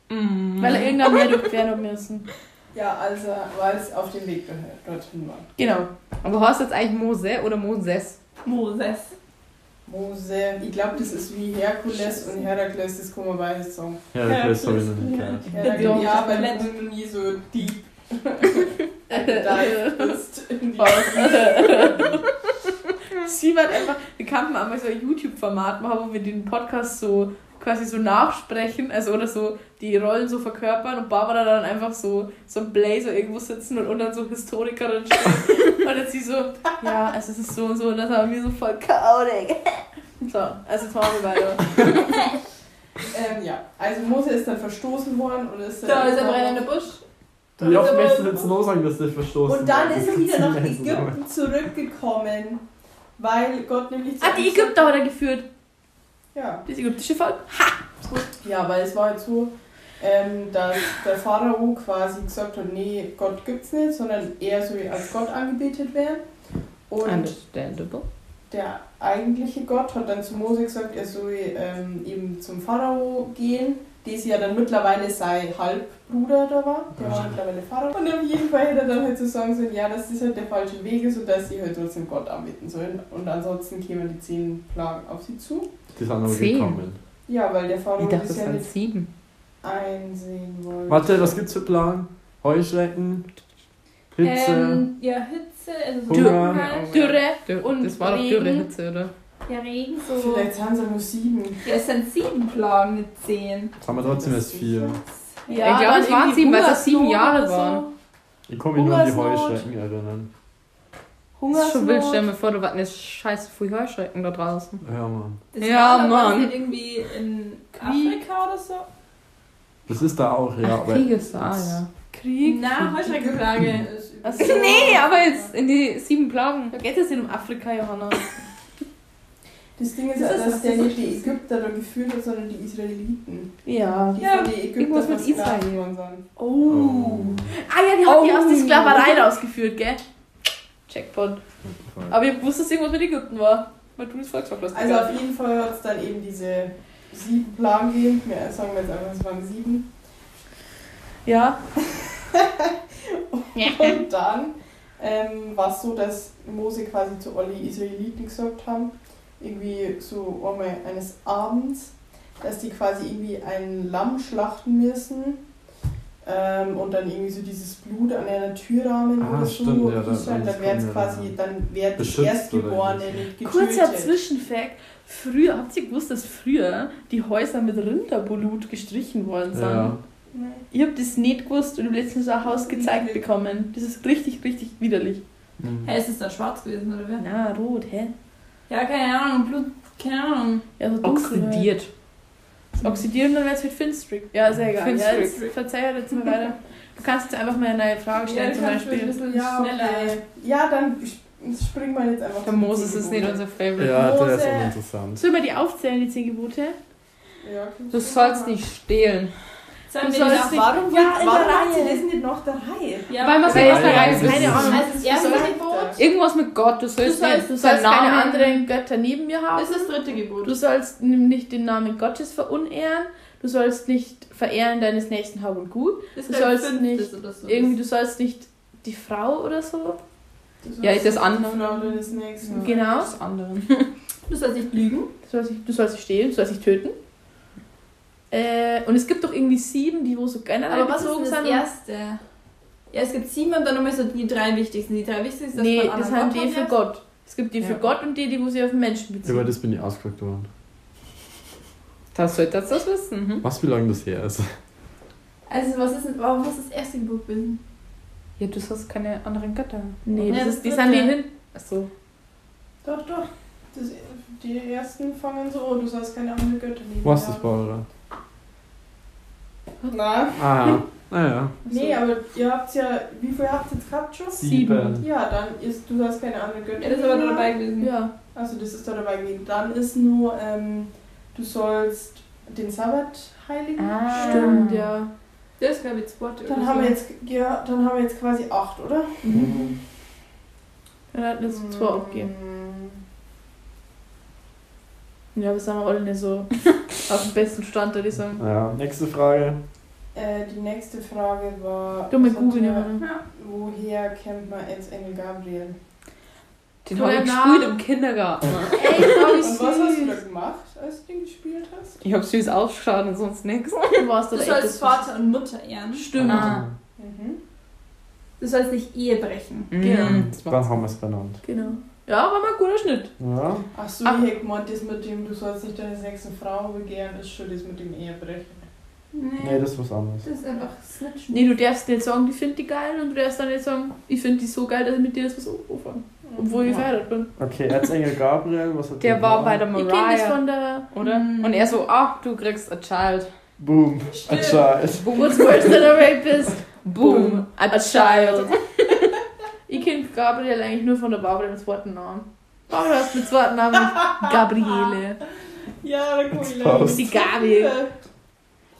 Mhm. Weil er irgendwann mehr durchqueren hat müssen. Ja, also weil es auf dem Weg dorthin war. Genau. Aber heißt jetzt eigentlich Mose oder Moses? Moses. Mose, ich glaube, das ist wie Herkules und Herakles, das kann man beides sagen. Ja, das habe ich noch nicht gehört. Herakles, ja, du noch nie so deep dive bist. in die- Sie war einfach, wir kannten einmal so ein YouTube-Format machen, wo wir den Podcast so quasi so nachsprechen, also oder so die Rollen so verkörpern und Barbara dann einfach so so ein Blazer irgendwo sitzen und, und dann so Historikerin steht und dann sie so, ja, also es ist so und so und das haben wir so voll chaotic. So, also jetzt machen wir weiter. Ähm, ja, also Mose ist dann verstoßen worden und ist Da ist der irgendwann brennende noch- Busch. Wie oft möchtest du jetzt nur sagen, dass du verstoßen Und dann ist er wieder nach Ägypten zurückgekommen, weil Gott nämlich zu Ah, die Ägypter hat er geführt. Ja. Das ägyptische Volk. ja, weil es war halt so, ähm, dass der Pharao quasi gesagt hat, nee, Gott gibt's nicht, sondern er soll als Gott angebetet werden. Und Understandable. der eigentliche Gott hat dann zu Mose gesagt, er soll ähm, eben zum Pharao gehen, das ja dann mittlerweile sein Halbbruder da war, der war mittlerweile Pharao. Und auf jeden Fall hätte er dann halt so sagen sollen, ja, dass das halt der falsche Weg ist und dass sie halt trotzdem Gott anbeten sollen. Und ansonsten kämen die zehn Plagen auf sie zu. Die sind aber Zehn. gekommen. Ja, weil der Pharao Ich dachte, das es ja sind nicht sieben. einsehen wollte. Warte, was gibt's für Plan? Heuschrecken? Hitze? Ähm, ja, Hitze, also so Hunger. Dunkelheit. Dürre. Dürre. Und das war doch Regen. Dürrehitze, oder? Ja, Regen so. Vielleicht sind es ja nur sieben. Ja, es sind sieben Plagen mit zehn. Jetzt haben wir trotzdem erst vier. Ich glaube, es waren sieben, weil es sieben Jahre waren. Ich kann mich nur an die. Heuschrecken erinnern. Das ist schon wild, stell mir vor, du warst jetzt scheiße viel Heuschrecken da draußen. Ja, Mann. Das Ja, war Mann. nicht irgendwie in. Afrika oder so. Das ist da auch, ja. Ach, Krieg ist da, ja. Krieg. Na, Heuschreckenplage. so. Nee, aber jetzt in die sieben Plagen. Da geht es nicht um Afrika, Johanna. Das Ding ist, Das ja, dass das der nicht die Ägypter da geführt hat, sondern die Israeliten. Ja. Die Ja, von den Ägyptern irgendwas mit Israel. worden sind. Oh. Ah ja, die die Oh. aus der Sklaverei rausgeführt, gell? Jackpot. Aber ich wusste, dass irgendwas mit Ägypten war. Weil du das Volksvolk hast. Also auf jeden Fall hat es dann eben diese sieben Plagen gegeben. Wir sagen wir jetzt einfach, es waren sieben. Ja. Und dann ähm, war es so, dass Mose quasi zu alle Israeliten gesagt haben, irgendwie so einmal eines Abends, dass die quasi irgendwie ein Lamm schlachten müssen ähm, und dann irgendwie so dieses Blut an einer Türrahmen Ah, oder so stimmt, ja, da- hinstellen, das dann wäre quasi, dann. dann wäre das Erstgeborene getötet. Kurzer Zwischenfact. Früher, habt ihr gewusst, dass früher die Häuser mit Rinderblut gestrichen worden sind? Ja. Nee. Ich hab das nicht gewusst und letztens so ein Haus gezeigt bekommen. Das ist richtig, richtig widerlich. Mhm. Hä, ist es dann schwarz gewesen, oder wer? Na, rot, hä? Ja, keine Ahnung, Blut, keine Ahnung. Ja, so dunkel. halt. Oxidiert. Oxidieren, dann wäre es halt Finstrick. Ja, sehr egal. Ja, jetzt verzeih jetzt mal weiter. Du kannst jetzt einfach mal eine neue Frage stellen, zum kannst ein Beispiel. bisschen Ja, schneller. okay. ja, dann sp- springen wir jetzt einfach Der Moses ist nicht unser Favorite. Ja, der ist Mose- uninteressant. Sollen wir die aufzählen, die zehn Gebote? Ja, Du sollst nicht stehlen. Sollen Du wir die sollst nach nicht- Warum, Ja, in warum der Reihe. das nicht nach der Reihe? Ja, Weil man Weil es es ja, ja- ja, keine Ahnung. Also das erste sollst- Gebot. Irgendwas mit Gott, du Du sollst, sollst, nicht du sollst keine Namen- anderen Götter neben mir haben. Das ist das dritte Gebot. Du sollst nicht den Namen Gottes verunehren. Du sollst nicht verehren deines nächsten Hab und Gut. Das du ist sollst fünftes nicht so. Irgendwie, du sollst nicht die Frau oder so. Du Ja, sollst das andere. die Frau deines Nächsten. Genau. Das andere. Du sollst nicht lügen. Du sollst nicht, du sollst nicht stehlen, du sollst nicht töten. Äh, und es gibt doch irgendwie sieben, die wo so generell Aber was ist das sind. erste? Ja, es gibt sieben und dann nochmal so die drei wichtigsten. Die drei wichtigsten dass Nee, das haben die für. Gott. Es gibt die für Ja. Gott und die, die wo sie auf den Menschen Über beziehen. das bin ich ausgefragt worden. Das solltest du das wissen. Hm? Was, wie lange das her ist? Also was ist, denn- warum muss das erste Gebot wissen? Ja, du sollst keine anderen Götter. Nee, Ja, das das ist, die sind die hin. Achso. Doch, doch. Das, die ersten fangen so, oh, du sollst keine anderen Götter nehmen. Was das Bauer? Na, Ah, ja. Naja. nee, aber ihr habt ja, wie viel habt ihr jetzt gehabt schon? Sieben. Ja, dann ist, du sollst keine anderen Götter Ja, das ist aber nur dabei gewesen. Ja. Also das ist da dabei gewesen. Dann ist nur, ähm, du sollst den Sabbat heiligen. Ah. Stimmt, ja. Das ist glaube ich das Wort. Dann haben wir jetzt, ja, dann haben wir jetzt quasi acht, oder? Mhm. Dann hatten wir jetzt zwei abgegeben. Ja, wir sind alle nicht so auf dem besten Stand, würde ich sagen. Ja, nächste Frage. Äh, die nächste Frage war, Du googeln, der- Johanna. woher kennt man Erzengel Gabriel? Den habe ich gespielt Namen. im Kindergarten. Ey, Und was hast du da gemacht, als du den gespielt hast? Ich habe süß ausgeschaut und sonst nichts. Du warst oder sollst Vater und Mutter ehren. Stimmt. Ah. Mhm. Du sollst nicht Ehe brechen. Genau. Mhm, das Dann haben wir es benannt. Genau. Ja, war mal ein guter Schnitt. Ja. Ach so, Ach. gemeint, das mit dem, du sollst nicht deine sechste Frau begehren, ist schon das mit dem Ehebrechen. Nee, das ist was anderes. Das ist einfach Snitchen. Nee, du darfst nicht sagen, ich finde die geil und du darfst dann nicht sagen, ich finde die so geil, dass ich mit dir das was anfangen. Mhm. Obwohl ich verheiratet bin. Okay, Erzengel Gabriel, was hat Der war bei der Ich kenne das Mariah, von der. oder? Mhm. Und er so, ach, du kriegst a child. Boom, a child. What's worse than a rapist? Boom, a A child. Gabriel eigentlich nur von der Barbara mit zweiten Namen. Barbara hast mit zweiten Namen Gabriele. Ja, da komm ich Das lang. passt. Die Gabi.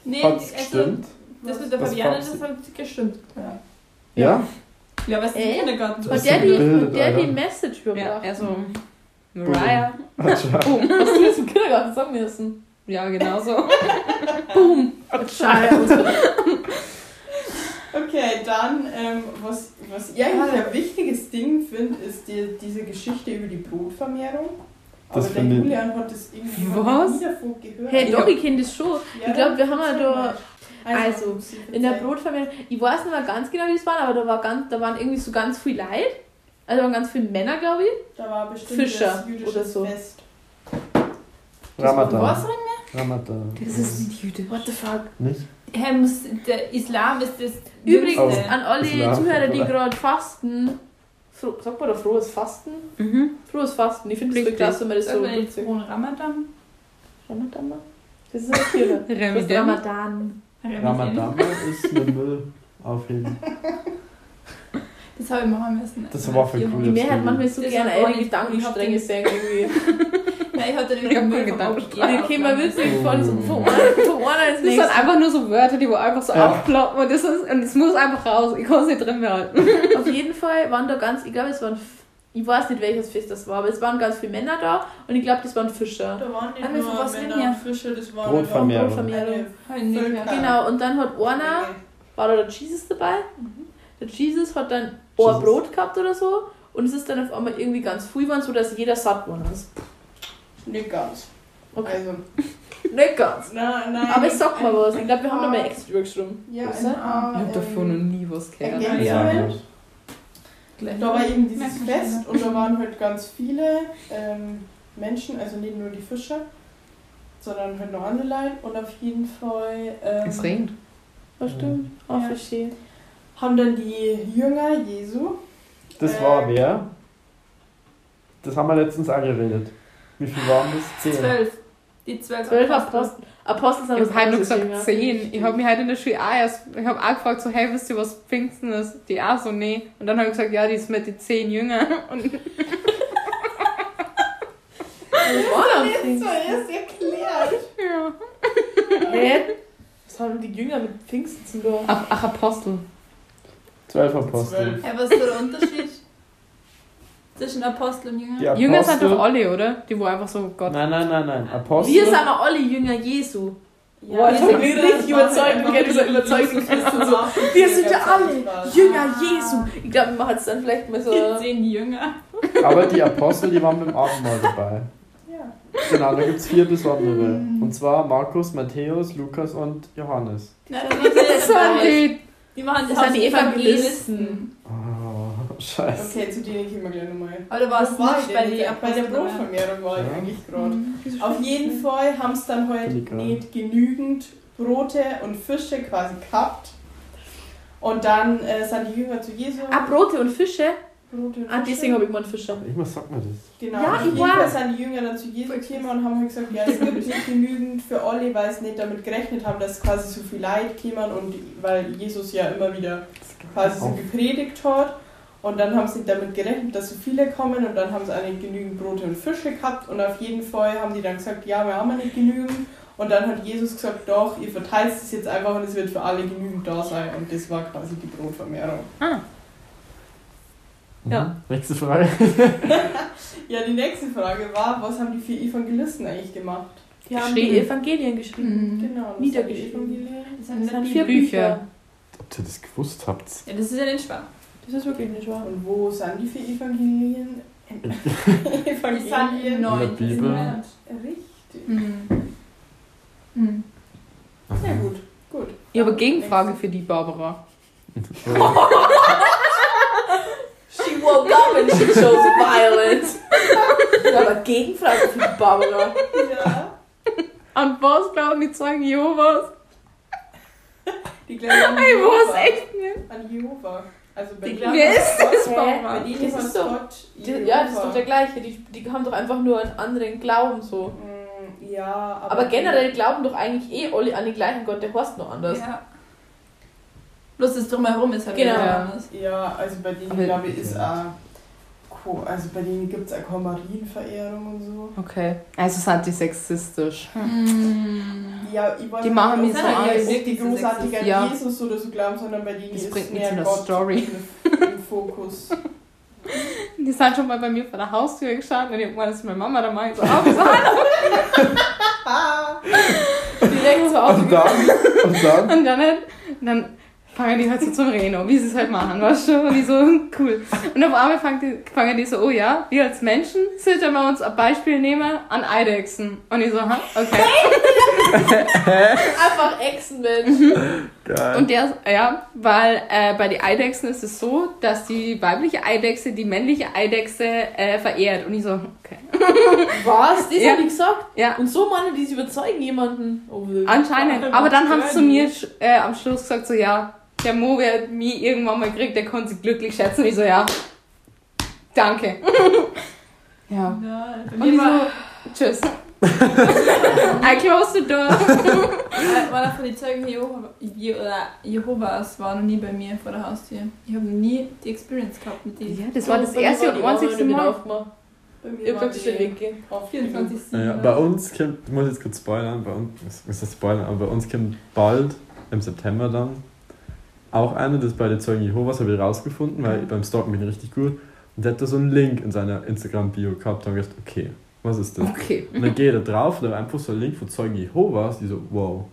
Nee, Hat's also, gestimmt? das mit der Das Fabiane, passt. das hat gestimmt. Ja, Ja? ja was ist Äh? im Kindergarten? Das Hat ist der die, gebildet, hat der die Alter. Message Ja, gebracht? er so, Mariah. A child. Boom. Hast du jetzt im Kindergarten sagen müssen? Ja, genau so. Boom. A child. Okay, dann, ähm, was, was ich eigentlich ein wichtiges Ding finde, ist die, diese Geschichte über die Brotvermehrung. Aber Das der finde ich- Julian hat das irgendwie Was? nie davon gehört. Hey, doch, ich kenne das schon. Ja, ich glaube, wir haben ja da mal. Also, in der Brotvermehrung, ich weiß nicht mehr ganz genau, wie es war, aber da, war ganz, da waren irgendwie so ganz viel Leid. Also da waren ganz viele Männer, glaube ich. Da war bestimmt Fischer das jüdische oder so. Fest. Ramadan. Was? Ramadan. Das ist nicht jüdisch. What the fuck? Nicht? Hey, muss, der Islam ist das Übrigens, Oh. an alle Islam, Zuhörer, die gerade fasten, fro sagt man da frohes Fasten? Mhm. Frohes Fasten. Ich finde es so klasse, wenn man das so witzig. frohen Ramadan? Ramadan? Das ist. Das ist Ramadan. Ramadan. Ramadan ist mit Müll aufheben. Das habe ich machen müssen. Das war voll cool. Die Mehrheit manchmal so Das gerne eine nicht- Gedankenstränge sehen irgendwie. Nein, ich hatte den Ich hab Müll gedacht, Abgeben Die kämen mir witzig vor, so Oh. von einer von einer ins Das sind einfach nur so Wörter, die wo einfach so Ja. aufploppen und das ist, und es muss einfach raus. Ich kann es nicht drin behalten. Auf jeden Fall waren da ganz, ich glaube, es waren, ich weiß nicht welches Fest das war, aber es waren ganz viele Männer da und ich glaube, das waren Fischer. Da waren nicht nur von was Männer und Fische, das waren Brotvermehrung. Brotvermehrung. Nicht. Genau, und dann hat einer, war da der Jesus dabei. Der Jesus hat dann ein Jesus. Brot gehabt oder so und es ist dann auf einmal irgendwie ganz viel geworden, sodass jeder satt geworden ist. Nicht ganz. Okay. Also, Nicht ganz. nein, nein. Aber ich sag mal was, ich glaube, wir haben mal paar- extra drüber geschrieben. Ja, Ich habe davon ähm, noch nie was gehört. Ja, Da war eben dieses Fest und da waren halt ganz viele ähm, Menschen, also nicht nur die Fischer, sondern halt noch andere Leute und auf jeden Fall ähm, Es regnet. Das stimmt. Oh, Ja. verstehe. haben dann die Jünger Jesu, Das war wer? Das haben wir letztens auch geredet. Wie viel waren das? Zehn. Zwölf. Die zwölf, Zwölf Apostel. Apostel. Apostel sind Ich habe nur gesagt. 10. Ich habe mich heute in der Schule auch erst, ich habe auch gefragt, so, hey, wisst ihr, was Pfingsten ist? Die auch so, nee. Und dann habe ich gesagt, ja, die ist mit den 10 Jünger. Und Das war dann Pfingsten. war erst erklärt. ja. Hä? Was haben die Jünger mit Pfingsten zu tun? Ach, ach, Apostel. Zwölf Apostel. Zwölf. Ja, was ist der Unterschied zwischen Apostel und Jünger? Die Apostel. Jünger sind doch alle, oder? Die wo einfach so Gott. Nein, nein, nein, nein. Apostel. Wir sind aber alle Jünger Jesu. Ja, Boah, das wir mich sind richtig überzeugt, die Jesus Christen so. Wir sind ja alle. Jünger Jesu. Ich glaube, wir machen es dann vielleicht mal so. Die zehn Jünger. Aber die Apostel, die waren beim Abendmahl dabei. Ja. Genau, da gibt es vier besondere. Und zwar Markus, Matthäus, Lukas und Johannes. Wir Das sind dabei. die. Die machen Das sind die Evangelisten. Oh, scheiße. Okay, zu denen gehen wir gleich nochmal. Aber du warst war nicht ich bei jetzt? Bei der. Brotvermehrung war ich Ja. eigentlich gerade. Auf jeden Fall haben es dann halt ich nicht genügend Brote und Fische quasi gehabt. Und dann äh, sind die Jünger zu Jesu. Ah, Brote und Fische? Brote und Ah, deswegen habe ich mal einen Fischer. Irgendwas sagt mir das. Genau, Ja, auf ich jeden Fall weiß. sind die Jünger dann zu Jesu gekommen und haben halt gesagt, ja, es gibt nicht genügend für alle, weil sie nicht damit gerechnet haben, dass quasi so viel Leid kämen und weil Jesus ja immer wieder quasi so gepredigt hat. Und dann haben sie damit gerechnet, dass so viele kommen und dann haben sie nicht genügend Brote und Fische gehabt und auf jeden Fall haben die dann gesagt, ja, wir haben ja nicht genügend. Und dann hat Jesus gesagt, doch, ihr verteilt es jetzt einfach und es wird für alle genügend da sein. Und das war quasi die Brotvermehrung. Ja. Mhm. Nächste Frage. Ja, die nächste Frage war, was haben die vier Evangelisten eigentlich gemacht? Die haben die Evangelien geschrieben. Mhm. Genau, Niedergeschrieben. Das Das sind vier Bücher. Bücher. Ob ihr das gewusst habt. Ja, das ist ja nicht schwer. Das ist wirklich nicht wahr. Und wo sind die vier Evangelien? Die sind Evangelien. Neuen In der Bibel. Richtig. Mhm. Mhm. Ja, gut. Gut. Ich habe eine Gegenfrage für die Barbara. She woke up and she chose violence. Ich habe eine Gegenfrage für die Barbara. Ja. An was glauben die Zeugen Jehovas? Die glauben an Ich Jehova. weiß echt nicht. An Jehova. Also bei Die denen Wer ist Gott- das? Bei denen Das ist so. Gott Die, ja, das ist doch der gleiche. Die, die haben doch einfach nur einen anderen Glauben so. Mm, Ja, aber. Aber generell glauben doch eigentlich eh alle an den gleichen Gott, der heißt nur anders. Ja. Bloß das Drumherum ist halt Genau. anders. Ja, also bei denen, glaube ich, ist auch. Co- Also bei denen gibt es auch keine Marienverehrung und so. Okay. Also sind die sexistisch. Ja, ich weiß Die nicht, machen mich so die Angst. wirklich großartig an Ja. Jesus oder so glauben, sondern bei denen Das ist bringt mich mehr zu einer Gott Story. Im, Fokus. Die sind schon mal bei mir vor der Haustür gestanden und ich das ist meine Mama da meint so, so, hallo. Direkt so auf. Und dann, und dann, Und dann, dann fangen die halt so zum Reden an, wie sie es halt machen, weißt du? Und ich so, cool. Und auf einmal fangen die, fangen die so, oh ja, wir als Menschen sollten wir uns ein Beispiel nehmen an Eidechsen. Und ich so, ha, okay. Einfach Echsenmensch. Geil. Und der, ja, weil äh, bei den Eidechsen ist es so, dass die weibliche Eidechse die männliche Eidechse äh, verehrt. Und ich so, okay. Was? Das Ja. hab ich gesagt. Ja, Und so meinen die, sie überzeugen jemanden. Oh, anscheinend. Aber dann haben sie zu mir äh, am Schluss gesagt, so, ja, der Mo wird mich irgendwann mal kriegt, der konnte sich glücklich schätzen. Und ich so, ja, danke. ja. Ja, bei Und ich so, tschüss. I close the door. war von den Zeugen Jehovas war noch nie bei mir vor der Haustür. Ich habe noch nie die Experience gehabt mit denen. Ja, das war das erste und einzigste nicht Mal. aufgemacht. Bei mir Ich die weggehen. oft genug. 24 Ja, bei uns kommt, ich muss jetzt kurz spoilern, bei uns, was was ist spoilern, aber bei uns kommt bald, im September dann, auch einer, das bei den Zeugen Jehovas habe ich rausgefunden, weil beim Stalken bin ich richtig gut. Und der hat da so einen Link in seiner Instagram-Bio gehabt und gedacht, okay, was ist das? Okay. Und dann geht er drauf, da war einfach so ein Link von Zeugen Jehovas, die so, wow,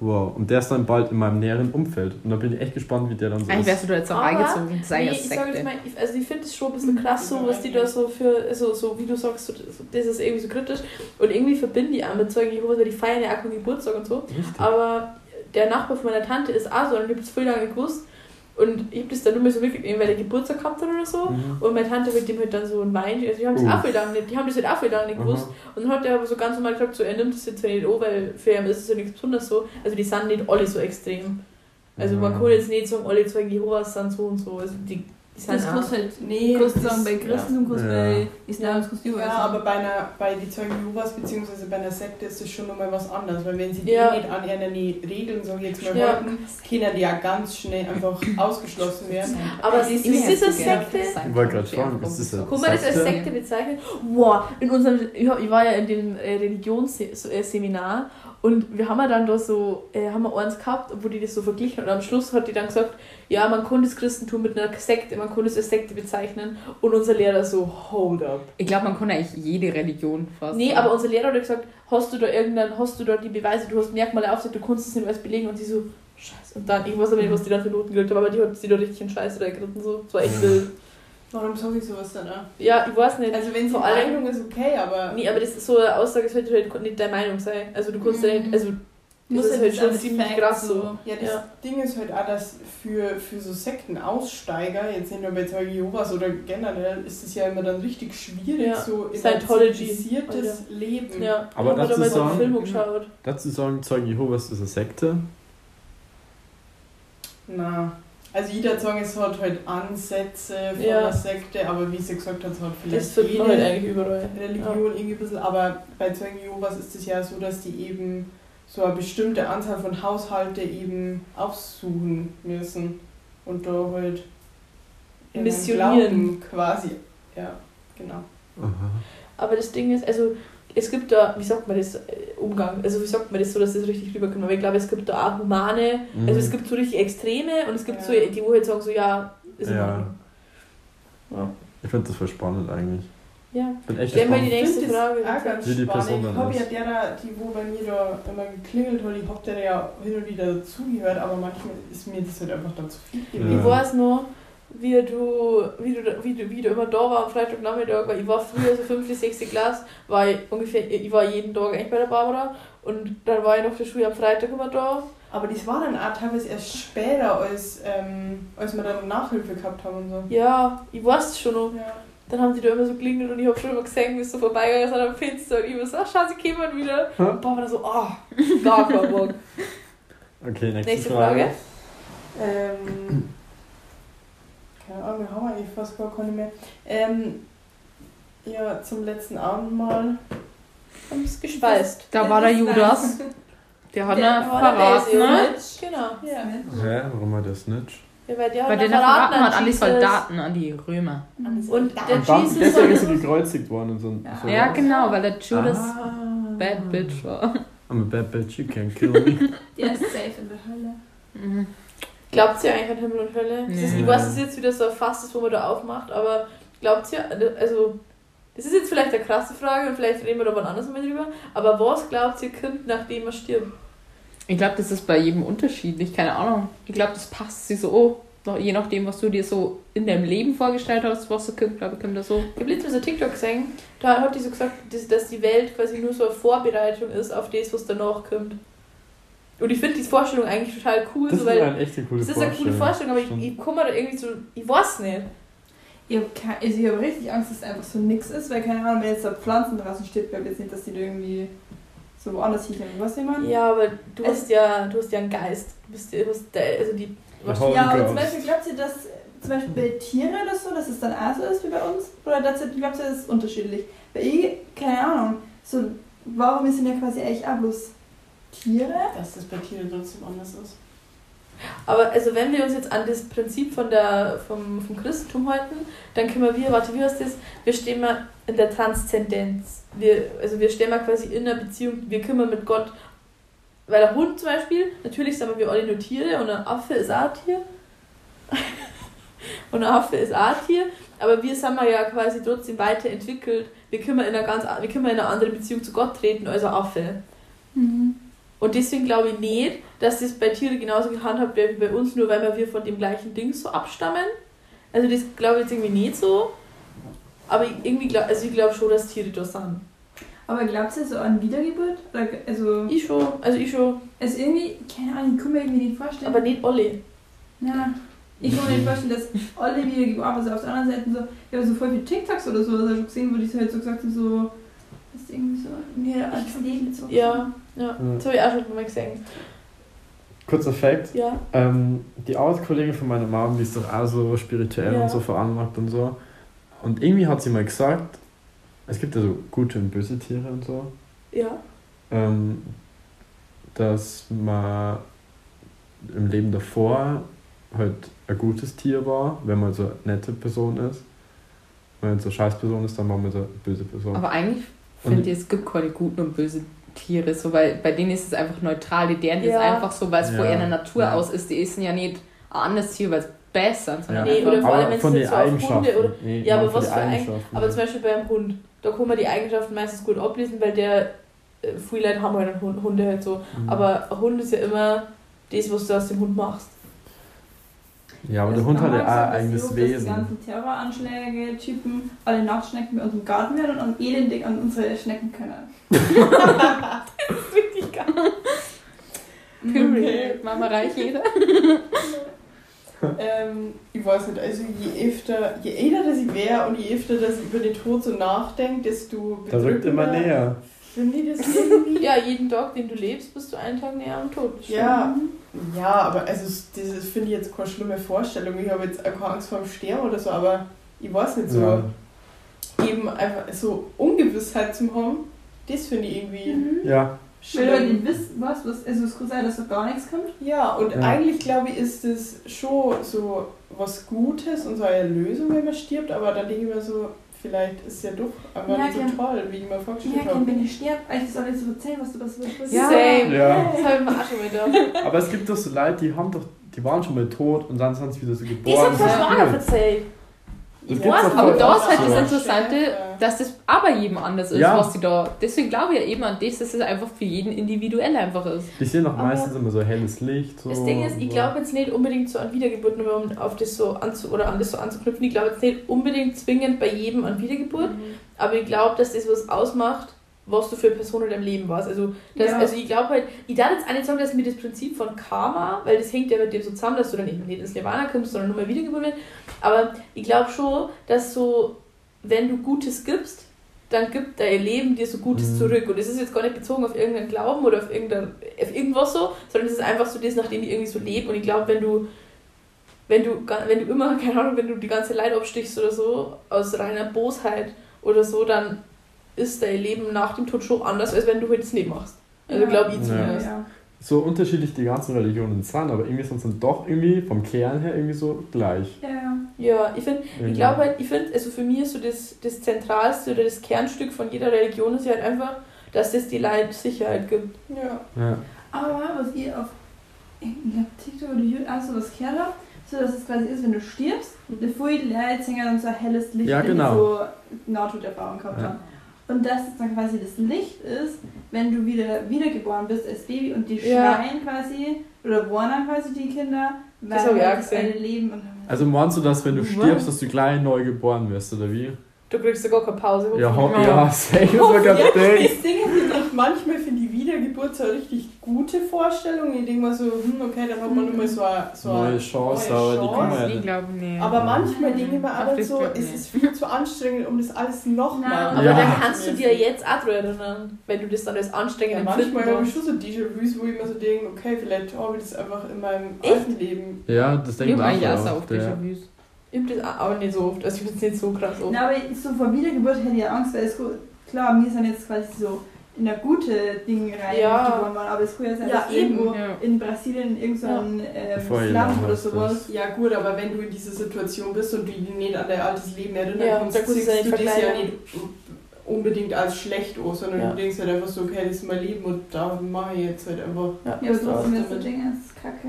wow. Und der ist dann bald in meinem näheren Umfeld. Und da bin ich echt gespannt, wie der dann so Eigentlich ist. wärst du da jetzt auch. Das ist Nee, ich eine sag jetzt mal, ich, also ich finde es schon ein bisschen krass, so, was die da so für, also so wie du sagst, so, das ist irgendwie so kritisch. Und irgendwie verbinden die auch mit Zeugen Jehovas, weil die feiern ja auch Geburtstag und so. Richtig. Aber der Nachbar von meiner Tante ist auch so und ich habe das voll lange gewusst. Und ich habe das dann nur mal so mitgekriegt, weil der Geburtstag hat oder so. Mhm. Und meine Tante mit dem halt dann so ein Wein. Also die haben das Uh. auch nicht, die haben das halt auch voll lange nicht gewusst. Und dann hat er aber so ganz normal gesagt, so, er nimmt das jetzt ja nicht an, weil für ihn ist es ja nichts Besonderes so. Also die sind nicht alle so extrem. Also man Ja. kann jetzt nicht sagen, alle Zeugen Jehovas sind so und so. Also die, Das auch- kannst du halt Nee, du das- bei Christen Ja. bei Islam kannst du überall Ja, aber bei, einer, bei die Zeugen Jehovas bzw. bei einer Sekte ist das schon nochmal was anderes, weil wenn sie Ja. die nicht an ihren Regeln, so jetzt mal Ja. halten, können die ja ganz schnell einfach ausgeschlossen werden. Aber Das ist ist das eine. Sekte? Ich wollte gerade fragen, ist das eine Kann man das als Sekte? Sekte bezeichnen? Boah, in unserem, ich war ja in dem äh, Religionsseminar und wir haben ja dann da so, äh, haben wir eins gehabt, wo die das so verglichen und am Schluss hat die dann gesagt, ja, man kann das Christentum mit einer Sekte, man kann das als Sekte bezeichnen und unser Lehrer so, hold up. Ich glaube, man kann eigentlich jede Religion fast. Nee, aber unser Lehrer hat gesagt, hast du da irgendein, hast du da die Beweise, du hast Merkmale aufgesagt, du kannst es nicht alles belegen und sie so, scheiße. Und dann, ich weiß aber nicht, was die dann für Noten gekriegt haben, aber die hat sie da richtig in Scheiße da geritten, so, das war echt wild. Warum sage ich sowas dann auch? Ja, ich weiß nicht. Also wenn Vor allem- Meinung ist okay, aber Nee, aber das ist so eine Aussage, sollte halt nicht deine Meinung sein. Also du kannst ja nicht, also Muss das ist ja halt das schon ziemlich krass so. ja, das Ja. Ding ist halt auch, dass für, für so Sektenaussteiger, jetzt nicht nur bei Zeugen Jehovas oder generell, ist es ja immer dann richtig schwierig, Ja. so in ein zivilisiertes Leben. Ja, Aber ich habe da dazu mal so einen sagen- Film geschaut. Dazu sagen, Zeugen Jehovas ist eine Sekte. Na, also jeder Song ist hat halt Ansätze von Ja. einer Sekte, aber wie sie gesagt hat, es hat vielleicht Das man halt jede eigentlich überall. Religion irgendwie ein bisschen, aber bei Zeugen Jehovas ist es ja so, dass die eben so eine bestimmte Anzahl von Haushalte eben aufsuchen müssen und da halt Missionieren. Glauben quasi, ja, genau. Aber das Ding ist, also es gibt da, wie sagt man das, äh, Umgang, also wie sagt man das so, dass das richtig rüberkommt, aber ich glaube, es gibt da auch humane, Mhm. also es gibt so richtig Extreme und es gibt Ja. so, die wo halt sagen so, ja, ist Ja. Ja. Ich finde das voll spannend eigentlich. ja. Ich bin echt Stell mal die nächste Frage. auch ganz Wie die Person Ich habe ja ist. der, da, die wo bei mir da immer geklingelt hat, ich habe der ja hin und wieder dazugehört, aber manchmal ist mir das halt einfach dann zu viel Ja. gewesen. Ich weiß noch, wie du, wie du, wie du, wie du immer da war am Freitagnachmittag, weil ich war früher so 5. 6. Klasse, war ich ungefähr, ich war jeden Tag eigentlich bei der Barbara und dann war ich noch der Schule am Freitag immer da. Aber das war dann auch teilweise erst später, als, ähm, als wir dann Nachhilfe gehabt haben und so. Ja, ich weiß es schon noch. Ja. Dann haben die da immer so klingelt und ich habe schon immer gesehen, wie es so vorbeigegangen sind am Fenster und ich war so, ach schau, sie kommen wieder. Hä? Und Barbara so, ah, gar kein Bock. Okay, nächste, Nächste Frage. Frage. Ähm, keine Ahnung, wir haben eigentlich fast gar keine mehr. Ähm, ja, zum letzten Abendmahl. Haben es gespeist. Da war der Judas. Der hat er verraten, ne? Genau. Ja. Hä? Warum hat der Snitch? Ja, weil der Weil hat der verraten hat an die. Soldaten, an die Römer. Und der Und dann, Jesus deswegen ist er gekreuzigt worden und so. Ja. so Ja, genau, weil der Judas Ah. Bad Bitch war. I'm a bad bitch, you can't kill me. Der ist safe in der Hölle. Mhm. Glaubt ihr eigentlich an Himmel und Hölle? Das ist, Nee. ich weiß, das ist jetzt wieder so ein Fass, das wo man da aufmacht, aber glaubt ihr, also, das ist jetzt vielleicht eine krasse Frage und vielleicht reden wir da wann anders mal drüber, aber was glaubt ihr, kommt, nachdem er stirbt? Ich glaube, das ist bei jedem unterschiedlich, keine Ahnung. Ich glaube, das passt sich so, oh, noch- je nachdem, was du dir so in deinem Leben vorgestellt hast, was so kommt, glaube ich, kommt das so. Ich habe letztens so TikTok gesehen, da hat die so gesagt, dass, dass die Welt quasi nur so eine Vorbereitung ist auf das, was danach kommt. Und ich finde die Vorstellung eigentlich total cool, Das so, ist weil eine echte coole das ist eine coole Vorstellung, aber ich, ich komme da irgendwie so, ich weiß nicht. Ich habe also ich hab richtig Angst, dass es einfach so nix ist, weil keine Ahnung, wenn jetzt da Pflanzen draußen steht, glaube ich jetzt nicht, dass die da irgendwie so woanders hinkommen. Weißt du, was ich meine? Ja, aber du Es- hast ja, du hast ja einen Geist. Du bist, du hast, der- also die, Der Holy Ja, aber zum Beispiel glaubt ihr, dass äh, zum Beispiel bei Tieren oder so, dass es dann auch so ist wie bei uns? Oder dass glaubt ihr, das ist unterschiedlich? Bei ich, keine Ahnung, so, warum sind ja quasi eigentlich auch bloß Tiere? Dass das bei Tieren trotzdem anders ist. Aber also wenn wir uns jetzt an das Prinzip von der, vom, vom Christentum halten, dann können wir, warte, wie heißt das? Wir stehen mal in der Transzendenz. Wir, also wir stehen mal quasi in einer Beziehung, wir kümmern mit Gott. Weil der Hund zum Beispiel, natürlich sagen wir alle nur Tiere und ein Affe ist auch ein Tier. und ein Affe ist auch ein Tier. Aber wir sind wir ja quasi trotzdem weiterentwickelt. Wir können in eine ganz wir können in eine andere Beziehung zu Gott treten als ein Affe. Und deswegen glaube ich nicht, dass das bei Tieren genauso gehandhabt wird wie bei uns, nur weil wir von dem gleichen Ding so abstammen. Also das glaube ich jetzt irgendwie nicht so. Aber ich irgendwie glaub, also ich glaube schon, dass Tiere da sind. Aber glaubt ihr so an Wiedergeburt? Oder, also, Ich schon, also ich schon, also irgendwie, keine Ahnung, ich kann mir irgendwie nicht vorstellen. aber nicht alle. Ja. Ich kann mir nicht vorstellen, dass alle wieder aber so auf der anderen Seite so, ich habe so voll viele TikToks oder so, also schon gesehen, wo die halt so gesagt haben, so, das ist irgendwie so, mir als Leben so. Ja, ja, Ja. das habe ich auch schon mal gesehen. Kurzer Fact. Ja, Ähm, die Arbeitskollegin von meiner Mom, die ist doch auch so spirituell Ja. und so veranlagt und so. Und irgendwie hat sie mal gesagt, es gibt ja so gute und böse Tiere und so, ja. ähm, dass man im Leben davor halt ein gutes Tier war, wenn man so eine nette Person ist. Wenn man so eine Scheißperson ist, dann war man so eine böse Person. Aber eigentlich finde ich, es gibt keine guten und böse Tiere, so, weil bei denen ist es einfach neutral. Die deren Ja. ist einfach so, weil es von Ja, ihrer Natur ja. aus ist. Die ist ja nicht ein anderes Tier, weil es besser ist, sondern Nee, oder vor allem, aber jetzt den so auf Eigenschaften. Hunde oder- nee, Ja, aber von was für Eigenschaften. Aber zum Beispiel beim Hund, da kann man die Eigenschaften meistens gut ablesen, weil der, äh, viele Leute haben halt einen Hund, Hunde halt so. Mhm. Aber ein Hund ist ja immer das, was du aus dem Hund machst. Ja, aber der Hund hat ja ein das eigenes Lob, dass Die Wesen. ganzen Terroranschläge, Typen, alle Nachtschnecken bei uns im Garten werden und elendig an unsere Schnecken können. Richtig geil. Period. Mama reich jeder. Ähm, ich weiß nicht, also je öfter, je älter das ich wäre und je öfter dass ich über den Tod so nachdenke, desto Da rückt immer bedrückender näher. Finde ich das irgendwie. Ja, jeden Tag, den du lebst, bist du einen Tag näher am Tod. Ja, ja, aber also das finde ich jetzt keine schlimme Vorstellung. Ich habe jetzt auch keine Angst vor dem Sterben oder so, aber ich weiß nicht so. Ja. Eben einfach so Ungewissheit zu haben, das finde ich irgendwie ja, Weil du halt schlimm. nicht wisst, was, was, also es kann sein, dass da gar nichts kommt. Ja, und Ja. eigentlich glaube ich, ist es schon so was Gutes und so eine Lösung, wenn man stirbt, aber dann denke ich mir so, vielleicht ist es ja doch einfach Ja, nicht so toll, wie ich mir vorgestellt Ja, habe. wenn ich sterbe, eigentlich soll ich so erzählen, was du was was Ja. Same. Ja. Das habe ich mir auch schon gedacht. Aber es gibt doch so Leute, die haben doch, die waren schon mal tot und dann sind sie wieder so Das geboren. hat sind Frau cool. Schwager erzählt. Das Ich gibt's Aber voll da oft ist halt so. das Interessante, Ja. Dass das aber jedem anders ist, Ja. was die da. Deswegen glaube ich ja eben an das, dass es einfach für jeden individuell einfach ist. Die sehen doch Aber meistens immer so helles Licht. So Das Ding ist, ich glaube jetzt nicht unbedingt so an Wiedergeburt, nur um auf das so anzu oder an das so anzuknüpfen. Ich glaube jetzt nicht unbedingt zwingend bei jedem an Wiedergeburt, aber ich glaube, dass das was ausmacht, was du für eine Person in deinem Leben warst. Also, das, Ja. also ich glaube halt, ich darf jetzt auch nicht sagen, dass mir das Prinzip von Karma, weil das hängt ja mit dem so zusammen, dass du dann eben nicht ins Nirvana kommst, sondern nur mal wiedergeboren wirst. Aber ich glaube schon, dass so, wenn du Gutes gibst, dann gibt dein Leben dir so Gutes Mhm. zurück. Und das ist jetzt gar nicht bezogen auf irgendeinen Glauben oder auf, irgendein, auf irgendwas so, sondern es ist einfach so das, nachdem ich irgendwie so lebe. Und ich glaube, wenn du wenn du, wenn du immer, keine Ahnung, wenn du die ganze Leid abstichst oder so, aus reiner Bosheit oder so, dann ist dein Leben nach dem Tod schon anders, als wenn du heute das nicht machst. Also Ja. glaube ich Ja. zumindest. Ja. So unterschiedlich die ganzen Religionen sind, aber irgendwie sind sie doch irgendwie vom Kern her irgendwie so gleich. Ja, ja. Ich finde, ich glaube halt, ich finde, also für mich ist so das, das Zentralste oder das Kernstück von jeder Religion ist ja halt einfach, dass es die Leid Sicherheit gibt. Ja. Ja. Aber was ihr auf TikTok oder YouTube auch so was gehört habt, so dass es quasi ist, wenn du stirbst, der viele Leute dann so ein helles Licht, Ja, wenn genau. die so Nahtoderfahrung gehabt Ja. haben. Und dass es dann quasi das Licht ist, wenn du wieder wiedergeboren bist als Baby und die Ja. schreien quasi oder warnen quasi die Kinder, weil Das ich das eine Leben und Also meinst du, dass wenn du Was? stirbst, dass du gleich neu geboren wirst, oder wie? Du kriegst ja gar keine Pause. Ja, hoffentlich. ja, safe sogar Ja, Ding. das Ding ist, ich manchmal finde ich Wiedergeburt so richtig gute Vorstellung. Ich denke mal so, hm, okay, dann hat man nochmal so eine, so eine Neue Chance, neue aber die Chance. kann man ja Ich nicht. glaube nicht. Aber manchmal denke ich mir aber so, glaub ich es nicht. ist viel zu anstrengend, um das alles nochmal Aber Ja. dann kannst du dir jetzt auch dran erinnern, wenn du das dann als Ja, anstrengend empfinden manchmal habe ich schon so Déjà-vus, wo ich mir so denke, okay, vielleicht habe ich das einfach in meinem Echt? alten Leben. Ja, das Ich denke ich habe mir auch so auch. oft ja. Déjà-vus. Ich hab das auch- aber nicht so oft. Also ich bin jetzt nicht so krass oft. Na, aber so vor Wiedergeburt hätte ich ja Angst, weil es gut, klar, wir sind jetzt quasi so in eine gute Ding rein Ja. worden, aber es kann ja sein, Ja, dass irgendwo Ja. in Brasilien in irgendeinem ähm, Bevor ihr Slum oder sowas. Ja gut, aber wenn du in dieser Situation bist und du dich nicht an dein altes Leben erinnern Ja, kannst, dann kannst du siehst ja du nicht das ja nicht unbedingt als schlecht aus, sondern Ja. du denkst halt einfach so, okay, das ist mein Leben und da mache ich jetzt halt einfach. Ja, Ja, aber trotzdem ist so. Dinge, das ist kacke.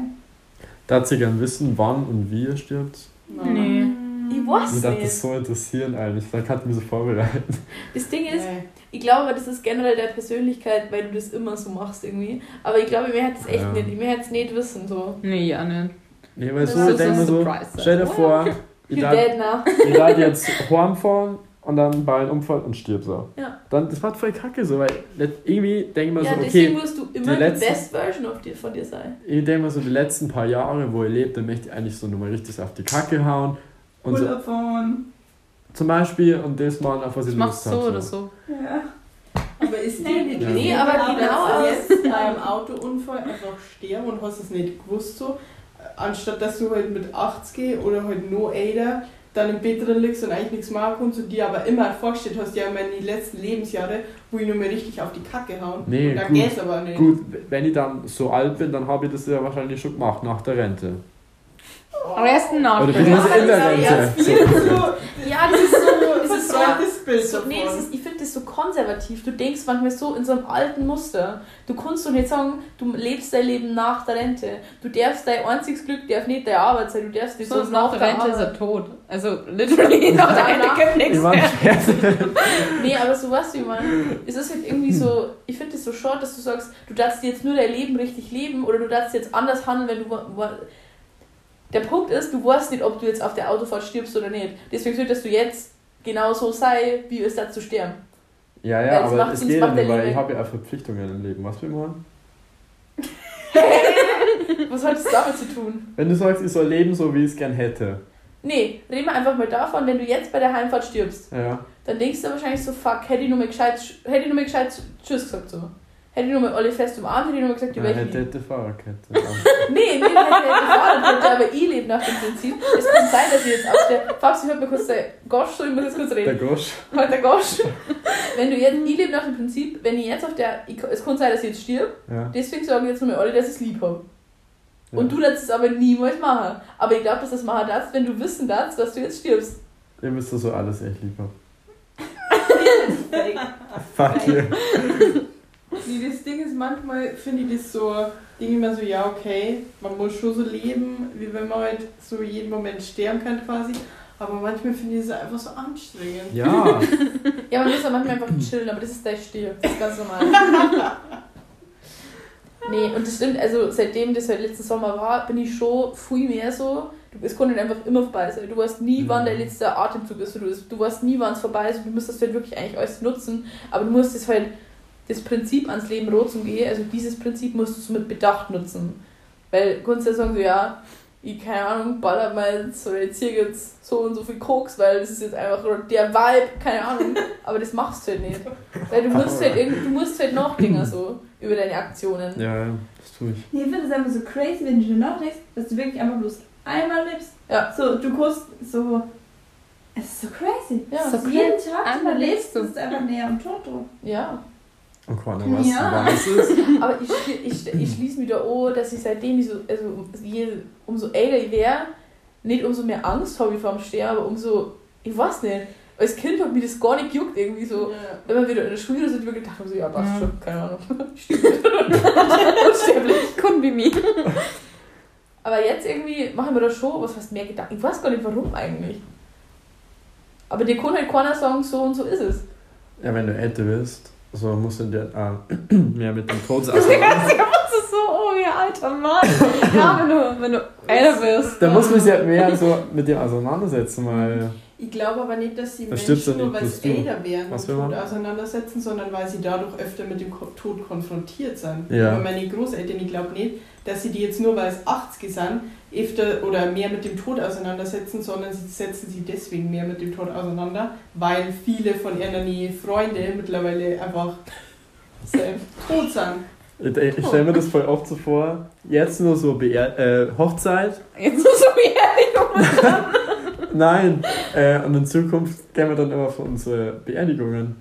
Da sie gern wissen, wann und wie ihr stirbt. Nein. Nee. Ich weiß Mich hat das so interessieren eigentlich. Da kann ich mich so vorbereiten. Das Ding ist, Nee. ich glaube, das ist generell der Persönlichkeit, weil du das immer so machst irgendwie. Aber ich glaube, mir hätte es echt Ja. nicht, mir hätte es nicht wissen so. Nee, ja nicht. Nee, weil Das so, ist so so, surprise. stell dir vor, ich darf jetzt heimfahren und dann bei einem Unfall und stirb so. Ja. Dann, das war voll kacke so, weil irgendwie denke ich mir Ja, so, deswegen okay, musst du die immer die, letzten- best Version of dir, von dir sein. ich denke mir so, die letzten paar Jahre, wo ich lebe, dann möchte ich eigentlich so nochmal richtig auf die Kacke hauen. Und so, Urlaub fahren. zum Beispiel, und das mal auf was ich Ich Lust so hab, oder so. Ja. Aber ist Nee, die Ja. Nee, aber genau aus- jetzt bei einem Autounfall einfach sterben und hast es nicht gewusst so, anstatt dass du halt mit 80 oder halt no älter dann im Bett drin liegst und eigentlich nichts machen kannst und dir aber immer vorgestellt hast, ja, meine letzten Lebensjahre, wo ich nur mehr richtig auf die Kacke hauen. Nee, und da gut. geht's aber nicht. Gut, wenn ich dann so alt bin, dann habe ich das ja wahrscheinlich schon gemacht, nach der Rente. Aber erst ein Oder bin Nachhinein. ich in der Ja, Rente? viel So. so, Ja, das ist so, das ist so, verzweiftes Bild so nee, das ist, ich finde das so konservativ. Du denkst manchmal so in so einem alten Muster. Du kannst doch nicht sagen, du lebst dein Leben nach der Rente. Du darfst dein einziges Glück darf nicht deine Arbeit sein. Du darfst nicht So ist nach der Rente ist er tot. Also literally nach der Rente gibt nichts Ich war mehr. Nee, aber so was wie man. Es ist halt irgendwie so, ich finde es so short, dass du sagst, du darfst jetzt nur dein Leben richtig leben oder du darfst jetzt anders handeln, wenn du. Der Punkt ist, du weißt nicht, ob du jetzt auf der Autofahrt stirbst oder nicht. Deswegen solltest du jetzt genau so sein, wie es da zu sterben. Ja, ja, aber es geht ja nicht, weil ich habe ja auch Verpflichtungen im Leben. Was will man? Was hat das damit zu tun? Wenn du sagst, ich soll leben, so wie ich es gern hätte. Nee, reden wir einfach mal davon, wenn du jetzt bei der Heimfahrt stirbst, Ja. dann denkst du wahrscheinlich so, fuck, hätte ich nur mal gescheit, hätte ich nur mal gescheit Tschüss gesagt so. Hätte ich nur mal alle fest umarmt, hätte ich nur mal gesagt, die Ja, Welt hätte, hätte Fahrradkette. Nee, nee, hätte, hätte Fahrradkette, aber ich lebe nach dem Prinzip. Es kann sein, dass ich jetzt auf der. Fabsi, hört mir kurz der Gosch, so ich muss jetzt kurz Der reden. Gosch. Halt der Gosch. Wenn du jetzt, ich lebe nach dem Prinzip, wenn ich jetzt auf der. Ich, es kann sein, dass ich jetzt stirb, Ja. deswegen sagen jetzt nur mal alle, dass ich es lieb habe. ja. Und du darfst es aber niemals machen. Aber ich glaube, dass das machen darfst, wenn du wissen darfst, dass du jetzt stirbst. Ihr müsst das so alles echt lieb haben. Fuck you. Nee, das Ding ist, manchmal finde ich das so, denke ich mir so, ja, okay, man muss schon so leben, wie wenn man halt so jeden Moment sterben kann quasi. Aber manchmal finde ich es einfach so anstrengend. Ja. Ja, man muss ja manchmal einfach chillen, aber das ist dein Stil. Das ist ganz normal. nee, und das stimmt, also seitdem das halt letzten Sommer war, bin ich schon viel mehr so. Du, es konnte einfach immer vorbei sein. Du weißt nie, wann der letzte Atemzug ist. Du, du weißt nie, wann es vorbei ist. Du müsstest halt wirklich eigentlich alles nutzen. Aber du musst es halt, das Prinzip ans Leben rot zum gehen, also dieses Prinzip musst du mit Bedacht nutzen. Weil du kannst ja sagen, so, ja, ich, keine Ahnung, baller mal jetzt, oder jetzt hier jetzt so und so viel Koks, weil das ist jetzt einfach der Vibe, keine Ahnung. Aber das machst du halt nicht. Weil du musst halt, irgendwie, du musst halt nachdenken so über deine Aktionen. Ja, ja, das tue ich. Nee, ich finde es einfach so crazy, wenn du dir nachdenkst, dass du wirklich einfach bloß einmal lebst. Ja. So, du kannst so. Es ist so crazy. Ja. so jeden Tag, einmal du lebst lebst, du. ist einfach näher am Tod dran. Ja. Und keiner weiß, Ja. wann es ist. Aber ich, ich, ich schließe mich da an, dass ich seitdem ich so, also je, umso älter ich werde, nicht umso mehr Angst habe ich vor dem Sterben, aber umso, ich weiß nicht, als Kind hat mich das gar nicht gejuckt irgendwie so. Wenn man wieder in der Schule ist, hat ich mir gedacht, so, ja, passt Ja. schon, keine Ahnung. Unsterblich. Couldn't be me. Aber jetzt irgendwie mache ich mir da schon, was heißt mehr Gedanken. Ich weiß gar nicht warum eigentlich. Aber dir kann halt keiner sagen, so und so ist es. Ja, wenn du älter bist, so musst du dir äh, mehr mit dem Tod auseinandersetzen. Das ist so, oh ja, alter Mann. Ja, wenn du, wenn du älter bist. Da muss man sich halt mehr so mit dem auseinandersetzen, weil. Ich glaube aber nicht, dass sie Das Menschen ja nur weil sie älter werden man? Tod auseinandersetzen, sondern weil sie dadurch öfter mit dem Tod konfrontiert sind. Ja. Aber meine Großeltern, ich glaube nicht, dass sie die jetzt nur weil es 80 sind, öfter oder mehr mit dem Tod auseinandersetzen, sondern sie setzen sich deswegen mehr mit dem Tod auseinander, weil viele von ihren Freunden mittlerweile einfach selbst tot sind. Ich, ich stelle mir das voll oft so vor, jetzt nur so Beer äh, Hochzeit. Jetzt so wie Nein, äh, und in Zukunft gehen wir dann immer für unsere Beerdigungen.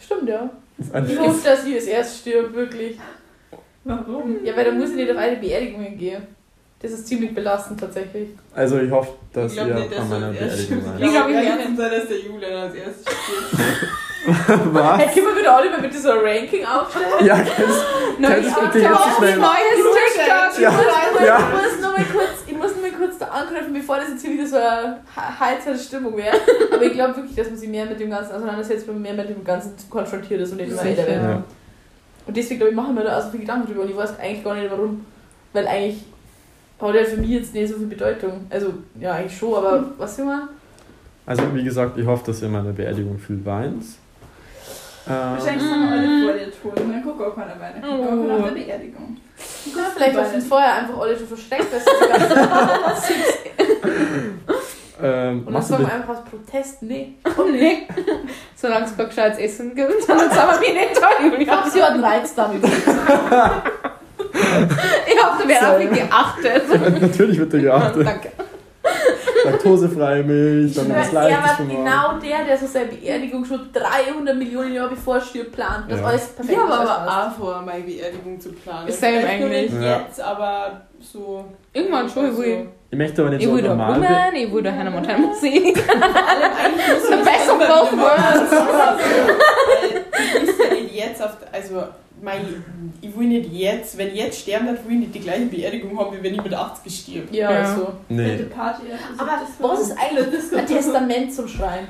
Stimmt, ja. Ich hoffe, dass ich als erst stirb, wirklich. Warum? Ja, weil da muss ich nicht auf eine Beerdigung gehen. Das ist ziemlich belastend tatsächlich. Also ich hoffe, dass ich glaube ihr nicht, dass an meiner Beerdigung seid. Ich glaub, ich werde. kann sein, dass der Julian als erstes stirbt. Was? Hey, können wir wieder alle mal bitte so ein Ranking aufstellen? Ja, kennst, kennst du bitte jetzt so schnell? neues TikTok. Ja, Ich ja. muss nur mal kurz, ich muss nur mal kurz da anknüpfen, bevor das jetzt hier wieder so eine he- heizere Stimmung wäre. Aber ich glaube wirklich, dass man sich mehr mit dem Ganzen auseinandersetzt, wenn man mehr mit dem Ganzen konfrontiert ist und nicht immer älter wird. Und deswegen glaube ich, machen wir da auch so viel Gedanken drüber und ich weiß eigentlich gar nicht warum. Weil eigentlich hat er für mich jetzt nicht so viel Bedeutung. Also, ja, eigentlich schon, aber was will man? Also wie gesagt, ich hoffe, dass ihr meine Beerdigung viel weint. Wahrscheinlich Ähm, sind wir alle vor dir tot und dann guckt auch keiner weiter. Guckt auch keiner auf der Beerdigung. Ja, vielleicht hast du uns vorher einfach alle schon versteckt, dass du die ganze ähm, Und dann du sagen wir das? einfach aus Protest, nee. Nee. Solange es kein gescheites Essen gibt, dann sind wir mir nicht toll. Ich glaube, sie hat einen Reiz damit. Ich hoffe, da wird auf mich geachtet. Natürlich wird der geachtet. Danke. Laktosefreie Milch, dann was er Leichtes war vom genau der, der so seine Beerdigung schon 300 Millionen Jahre bevor er stirbt plant. Das Ja. alles perfekt Ich habe aber auch vor, meine Beerdigung zu planen. Ist same eigentlich. nicht Ja. jetzt, aber so. Irgendwann schon, ich Also, will. Ich möchte aber nicht Ich so normal Blumen, be- ich will da Hannah Montana Musik. The best das of both worlds. Bist ja jetzt auf. Also, mein, ich will nicht jetzt, wenn ich jetzt sterben darf, will ich nicht die gleiche Beerdigung haben, wie wenn ich mit 80 stirb. Ja, Ja. so. Nee. Party. Aber was ist eigentlich ein Testament zum Schreiben?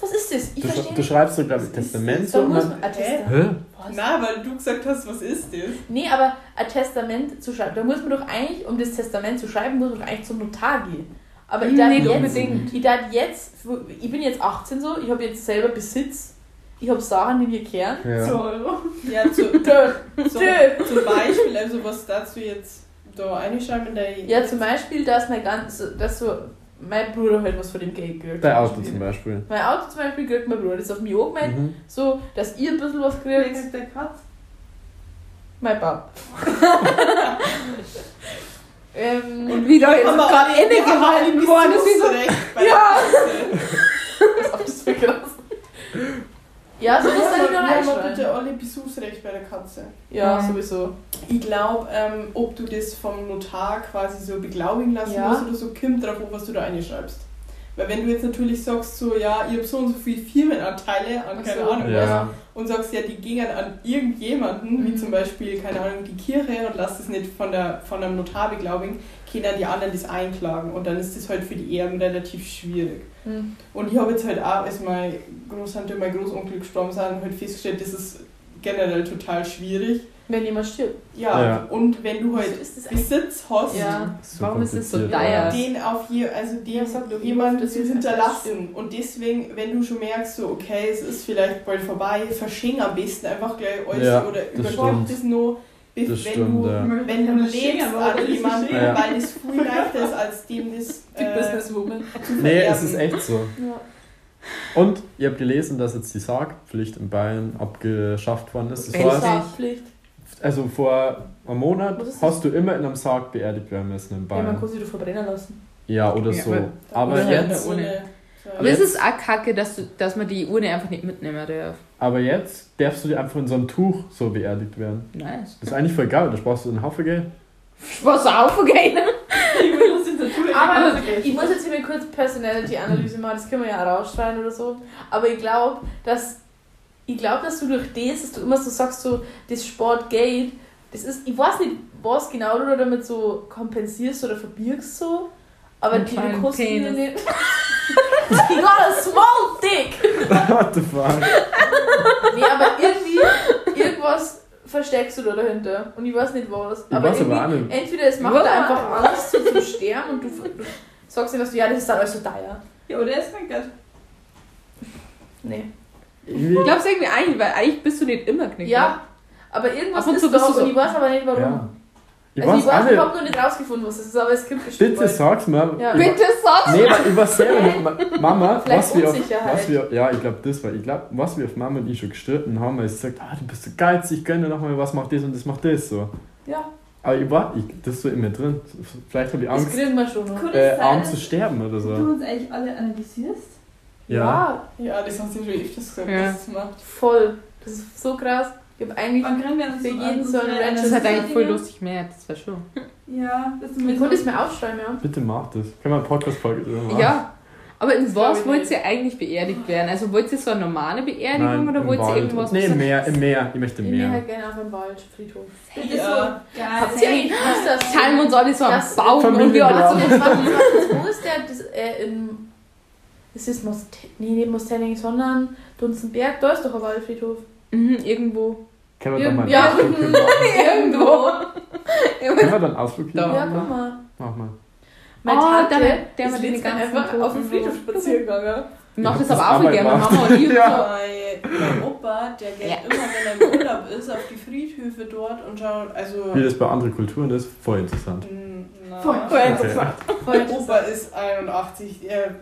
Was ist das? Ich Du, verstehe du schreibst so, glaube ich, Testament so muss man ein Hä? Testament. Na, weil du gesagt hast, was ist das? Nee, aber ein Testament zu schreiben, da muss man doch eigentlich, um das Testament zu schreiben, muss man doch eigentlich zum Notar gehen. Aber ich darf Nicht jetzt, unbedingt. ich darf jetzt, ich bin jetzt 18 so, ich habe jetzt selber Besitz, ich habe Sachen, die mir kehren. Ja. So Euro. Ja, zu, so, zum Beispiel, also was dazu jetzt da reinschreiben in der. Ja, zum Beispiel, dass mein ganz, dass so mein Bruder halt was von dem Geld kriegt. Bei Auto zum Beispiel. Mein Auto zum Beispiel kriegt mein Bruder, das ist auf mich angemeldet, Mhm. so, dass ihr ein bisschen was Wer kriegt. kriegt der Katz? Mein Pap. ähm, Und wieder ist gerade innegehalten worden. Das ist so, Ja. was hab ich weggelassen? Ja, so Ja, muss aber dann wieder wir haben bitte alle Besuchsrecht bei der Katze. Ja, Mhm. sowieso. Ich glaube, ähm, ob du das vom Notar quasi so beglaubigen lassen Ja. musst oder so, kommt drauf an, was du da reinschreibst. Weil wenn du jetzt natürlich sagst, so, ja, ich habe so und so viele Firmenanteile an keine so. Ahnung was, Ja. und sagst, ja, die gingen an irgendjemanden, wie Mhm. zum Beispiel, keine Ahnung, die Kirche und lass das nicht von, der, von einem Notar beglaubigen, können dann die anderen das einklagen und dann ist das halt für die Erben relativ schwierig. Hm. Und ich habe jetzt halt auch, als meine Großtante und mein Großonkel gestorben sind, halt festgestellt, das ist generell total schwierig. Wenn jemand stirbt. Ja, Ja. und wenn du halt. Besitz hast, Ja. So Warum ist es so dire? den auf je, also den Ja, jemand ist hinterlassen. Und deswegen, wenn du schon merkst, so okay, es ist vielleicht bald vorbei, verschenk am besten einfach gleich alles Ja, oder stimmt. das noch, wenn stimmt, du ja. wenn du lebst an jemanden, Ja. weil das viel leichter ist, als dem das äh, Nee, es ist echt so. Und ihr habt gelesen, dass jetzt die Sargpflicht in Bayern abgeschafft worden ist. Das war Sargpflicht. also vor einem Monat das? hast du immer in einem Sarg beerdigt werden müssen in Ja, man Bayern. kann sich doch verbrennen lassen. Ja, oder Ja, so. aber- Aber jetzt. Aber es Jetzt- ist auch kacke, dass, du, dass man die Urne einfach nicht mitnehmen darf. aber jetzt darfst du dir einfach in so einem Tuch so beerdigt werden. Nice. Das ist eigentlich voll geil, da sparst du einen Haufen Geld. Spaß auf, okay? Ich will das in der Schule Aber nicht ich muss jetzt hier mal kurz Personality-Analyse machen, das können wir ja auch rausschneiden oder so. Aber ich glaube, dass ich glaube, dass du durch das, dass du immer so sagst, so das Sportgeld, das ist, ich weiß nicht, was genau du damit so kompensierst oder verbirgst so, aber Einen die kosten dir Penis. nicht. you got a small dick! What the fuck? Nee, aber irgendwie, irgendwas versteckst du da dahinter. Und ich weiß nicht was. Ich weiß aber auch nicht. Entweder es macht Ja. dir einfach Angst zu, zu sterben und du, du sagst dir, dass du, ja, das ist dann alles so teuer. Ja, oder ist mein Gott. Nee. Ich glaube es irgendwie eigentlich, weil eigentlich bist du nicht immer knicken. Ja, aber irgendwas Ab und ist zu bist da du so- und ich weiß aber nicht warum. ja. Ich also ich weiß ich habe noch nicht rausgefunden, was es ist, aber es gibt bestimmt Bitte bald. sag's mir. Ja. Bitte sag Nee, weil ich war selber nicht. Ma- Mama, Vielleicht was wir, auf, was wir, ja, ich glaube das war, ich glaube, was wir auf Mama und ich schon gestritten haben, weil sie sagt, ah, du bist so geizig, gönn dir noch mal was, mach das und das, mach das so. Ja, Aber ich war, ich, das ist so in mir drin. Vielleicht habe ich das Angst, kriegen wir schon noch. Cool. äh, sein, arm zu sterben oder Du so. uns eigentlich alle analysierst? Ja. Ja, das hast du schon öfters gesagt, Ja. dass es macht. voll. Das ist so krass. Ich habe eigentlich. Wann kriegen wir uns Für so jeden so ein eine Ranch Das ist halt Analyse? eigentlich voll lustig mehr, das wäre schon. Ja, das ist Ich konnte es mir aufschreiben, ja. Bitte mach das. Können wir eine Podcast-Folge drüber machen? Ja. Aber in was ich wollt ihr eigentlich beerdigt werden? Also wollt ihr so eine normale Beerdigung Nein, oder wollt ihr irgendwas Nee, so- im Meer, im Meer. Ich möchte Ich nehme Meer. halt gerne auf einen Wald, Friedhof. Bitte Ja. so. Geil. Habt ihr eigentlich dass. Teilen wir uns alle so am Das- Baum und wir Also, so. wo ist der? Das, äh, in, ist das Most nee, nicht Mostelling, sondern Dunzenberg? Da ist doch ein Waldfriedhof. Mhm, irgendwo. Können wir dann mal einen Ja. Ausflug hin machen? Irgendwo. Können wir dann einen Ausflug machen? Ja, guck mal. Mach mal. Meine Oh, Tante, der- der ist mit den letztens ganzen einfach auf dem Friedhof spazieren gegangen. Ich das aber auch mal gerne. Mama und ich. Ja. Mein, mein Opa, der geht Ja. immer, wenn er im Urlaub ist, auf die Friedhöfe dort und schaut, also... Wie das bei anderen Kulturen ist, voll interessant. Na. Voll interessant. Mein Opa ist 81, er,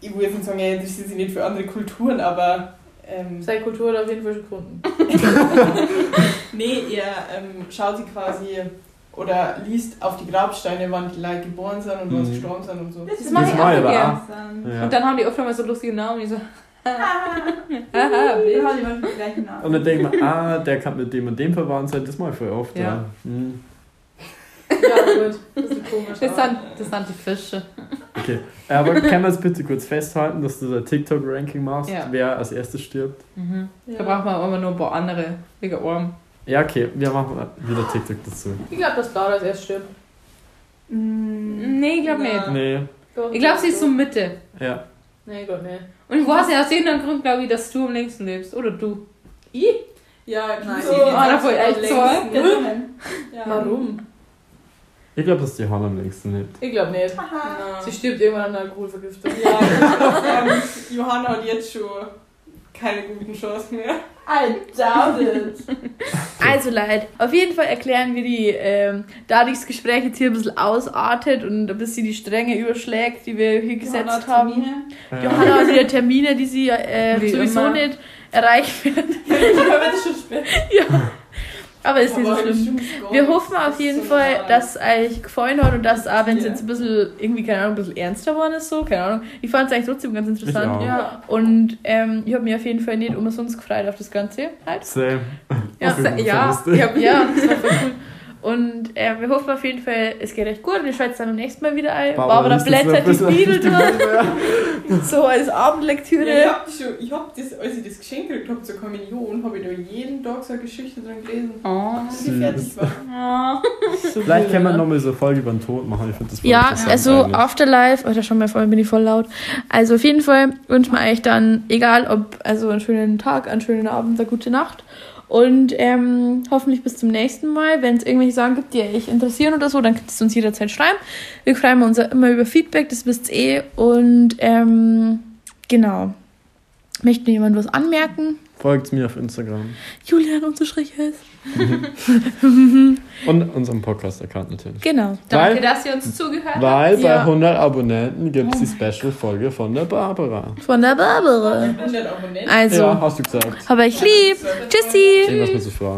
ich will jetzt nicht sagen, er interessiert sich nicht für andere Kulturen, aber... Ähm, Seine Kultur hat auf jeden Fall schon gefunden. nee, er ähm, schaut sich quasi oder liest auf die Grabsteine, wann die Leute geboren sind und wann sie Mhm. gestorben sind und so. Das mache ich Das mach ich auch Ja. Und dann haben die oft mal so lustige Namen. Ich so, die Namen. Und dann denkt man, ah, der kann mit dem und dem verwandt sein, das mal voll oft. Ja. Ja. Hm. Ja, gut. Das ist komisch. Das sind, das sind die Fische. Okay. Aber können wir jetzt bitte kurz festhalten, dass du da TikTok-Ranking machst, Ja. wer als erstes stirbt? Mhm. Ja. Da braucht man aber noch ein paar andere wegen Arm. Ja, okay, wir machen wieder TikTok dazu. Ich glaube, dass Clara als erstes stirbt. Mm, Nee, ich glaube nicht. Nee, Doch, Ich glaube, sie ist so Mitte. ja. Nee, Gott, nee. Und ich weiß ja aus irgendeinem Grund, glaube ich, dass du am längsten lebst. Oder du. Ich? Ja, Nein, so, Ah, da voll echt so. Ja. Warum? Ich glaube, dass die Hanna am längsten lebt. Ich glaube nicht. Aha. Sie stirbt irgendwann an Alkoholvergiftung. Ja, sagen, Johanna hat jetzt schon keine guten Chancen mehr. I doubt it. Also leid. Auf jeden Fall erklären wir die, ähm, dadurch das Gespräch jetzt hier ein bisschen ausartet und ein bisschen die Stränge überschlägt, die wir hier gesetzt Johanna hat haben. Termine. Ja. Johanna hat wieder Termine, die sie äh, Wie sowieso immer. nicht erreicht werden. Ich habe das schon spät. Aber ist nicht so schlimm. Wir hoffen auf jeden so Fall, normal. dass es euch gefallen hat und dass auch wenn es jetzt ein bisschen, irgendwie, keine Ahnung, ein bisschen ernster geworden ist, so, keine Ahnung. Ich fand es eigentlich trotzdem ganz interessant. auch. Ja. Und ähm, ich habe mich auf jeden Fall nicht umsonst gefreut auf das Ganze. Halt. Same. Ja, ja, lustig. ich hab, Ja, das war voll cool. Und äh, wir hoffen auf jeden Fall, es geht euch gut. Wir schalten dann beim nächsten Mal wieder ein. Barbara ein blättert die Bibel durch, so als Ja, Abendlektüre. ich hab das schon, ich hab das, als ich das Geschenk gekriegt habe zur Kommunion, habe ich da jeden Tag so eine Geschichte drin gelesen, Oh. bis ich fertig war. So Vielleicht können wir ja. nochmal so eine Folge über den Tod machen. Ich finde das voll Ja, also eigentlich. Afterlife, oder schon mal vorhin bin ich voll laut. Also auf jeden Fall wünschen wir euch dann, egal ob, also einen schönen Tag, einen schönen Abend, eine gute Nacht. Und ähm, hoffentlich bis zum nächsten Mal. Wenn es irgendwelche Sachen gibt, die euch interessieren oder so, dann könnt ihr uns jederzeit schreiben. Wir freuen uns immer über Feedback, das wisst ihr eh. Und ähm, genau. Möchte jemand was anmerken? Folgt mir auf Instagram. Julian unterstrich ist. Und unserem Podcast-Account natürlich. Genau. Danke, Weil- dass ihr uns zugehört habt. Weil bei Ja. 100 Abonnenten gibt es die Special-Folge von der Barbara. Von der Barbara. 100 Abonnenten. Also, Ja, hast du gesagt. hab euch lieb. Tschüssi. Irgendwas mit so Fragen.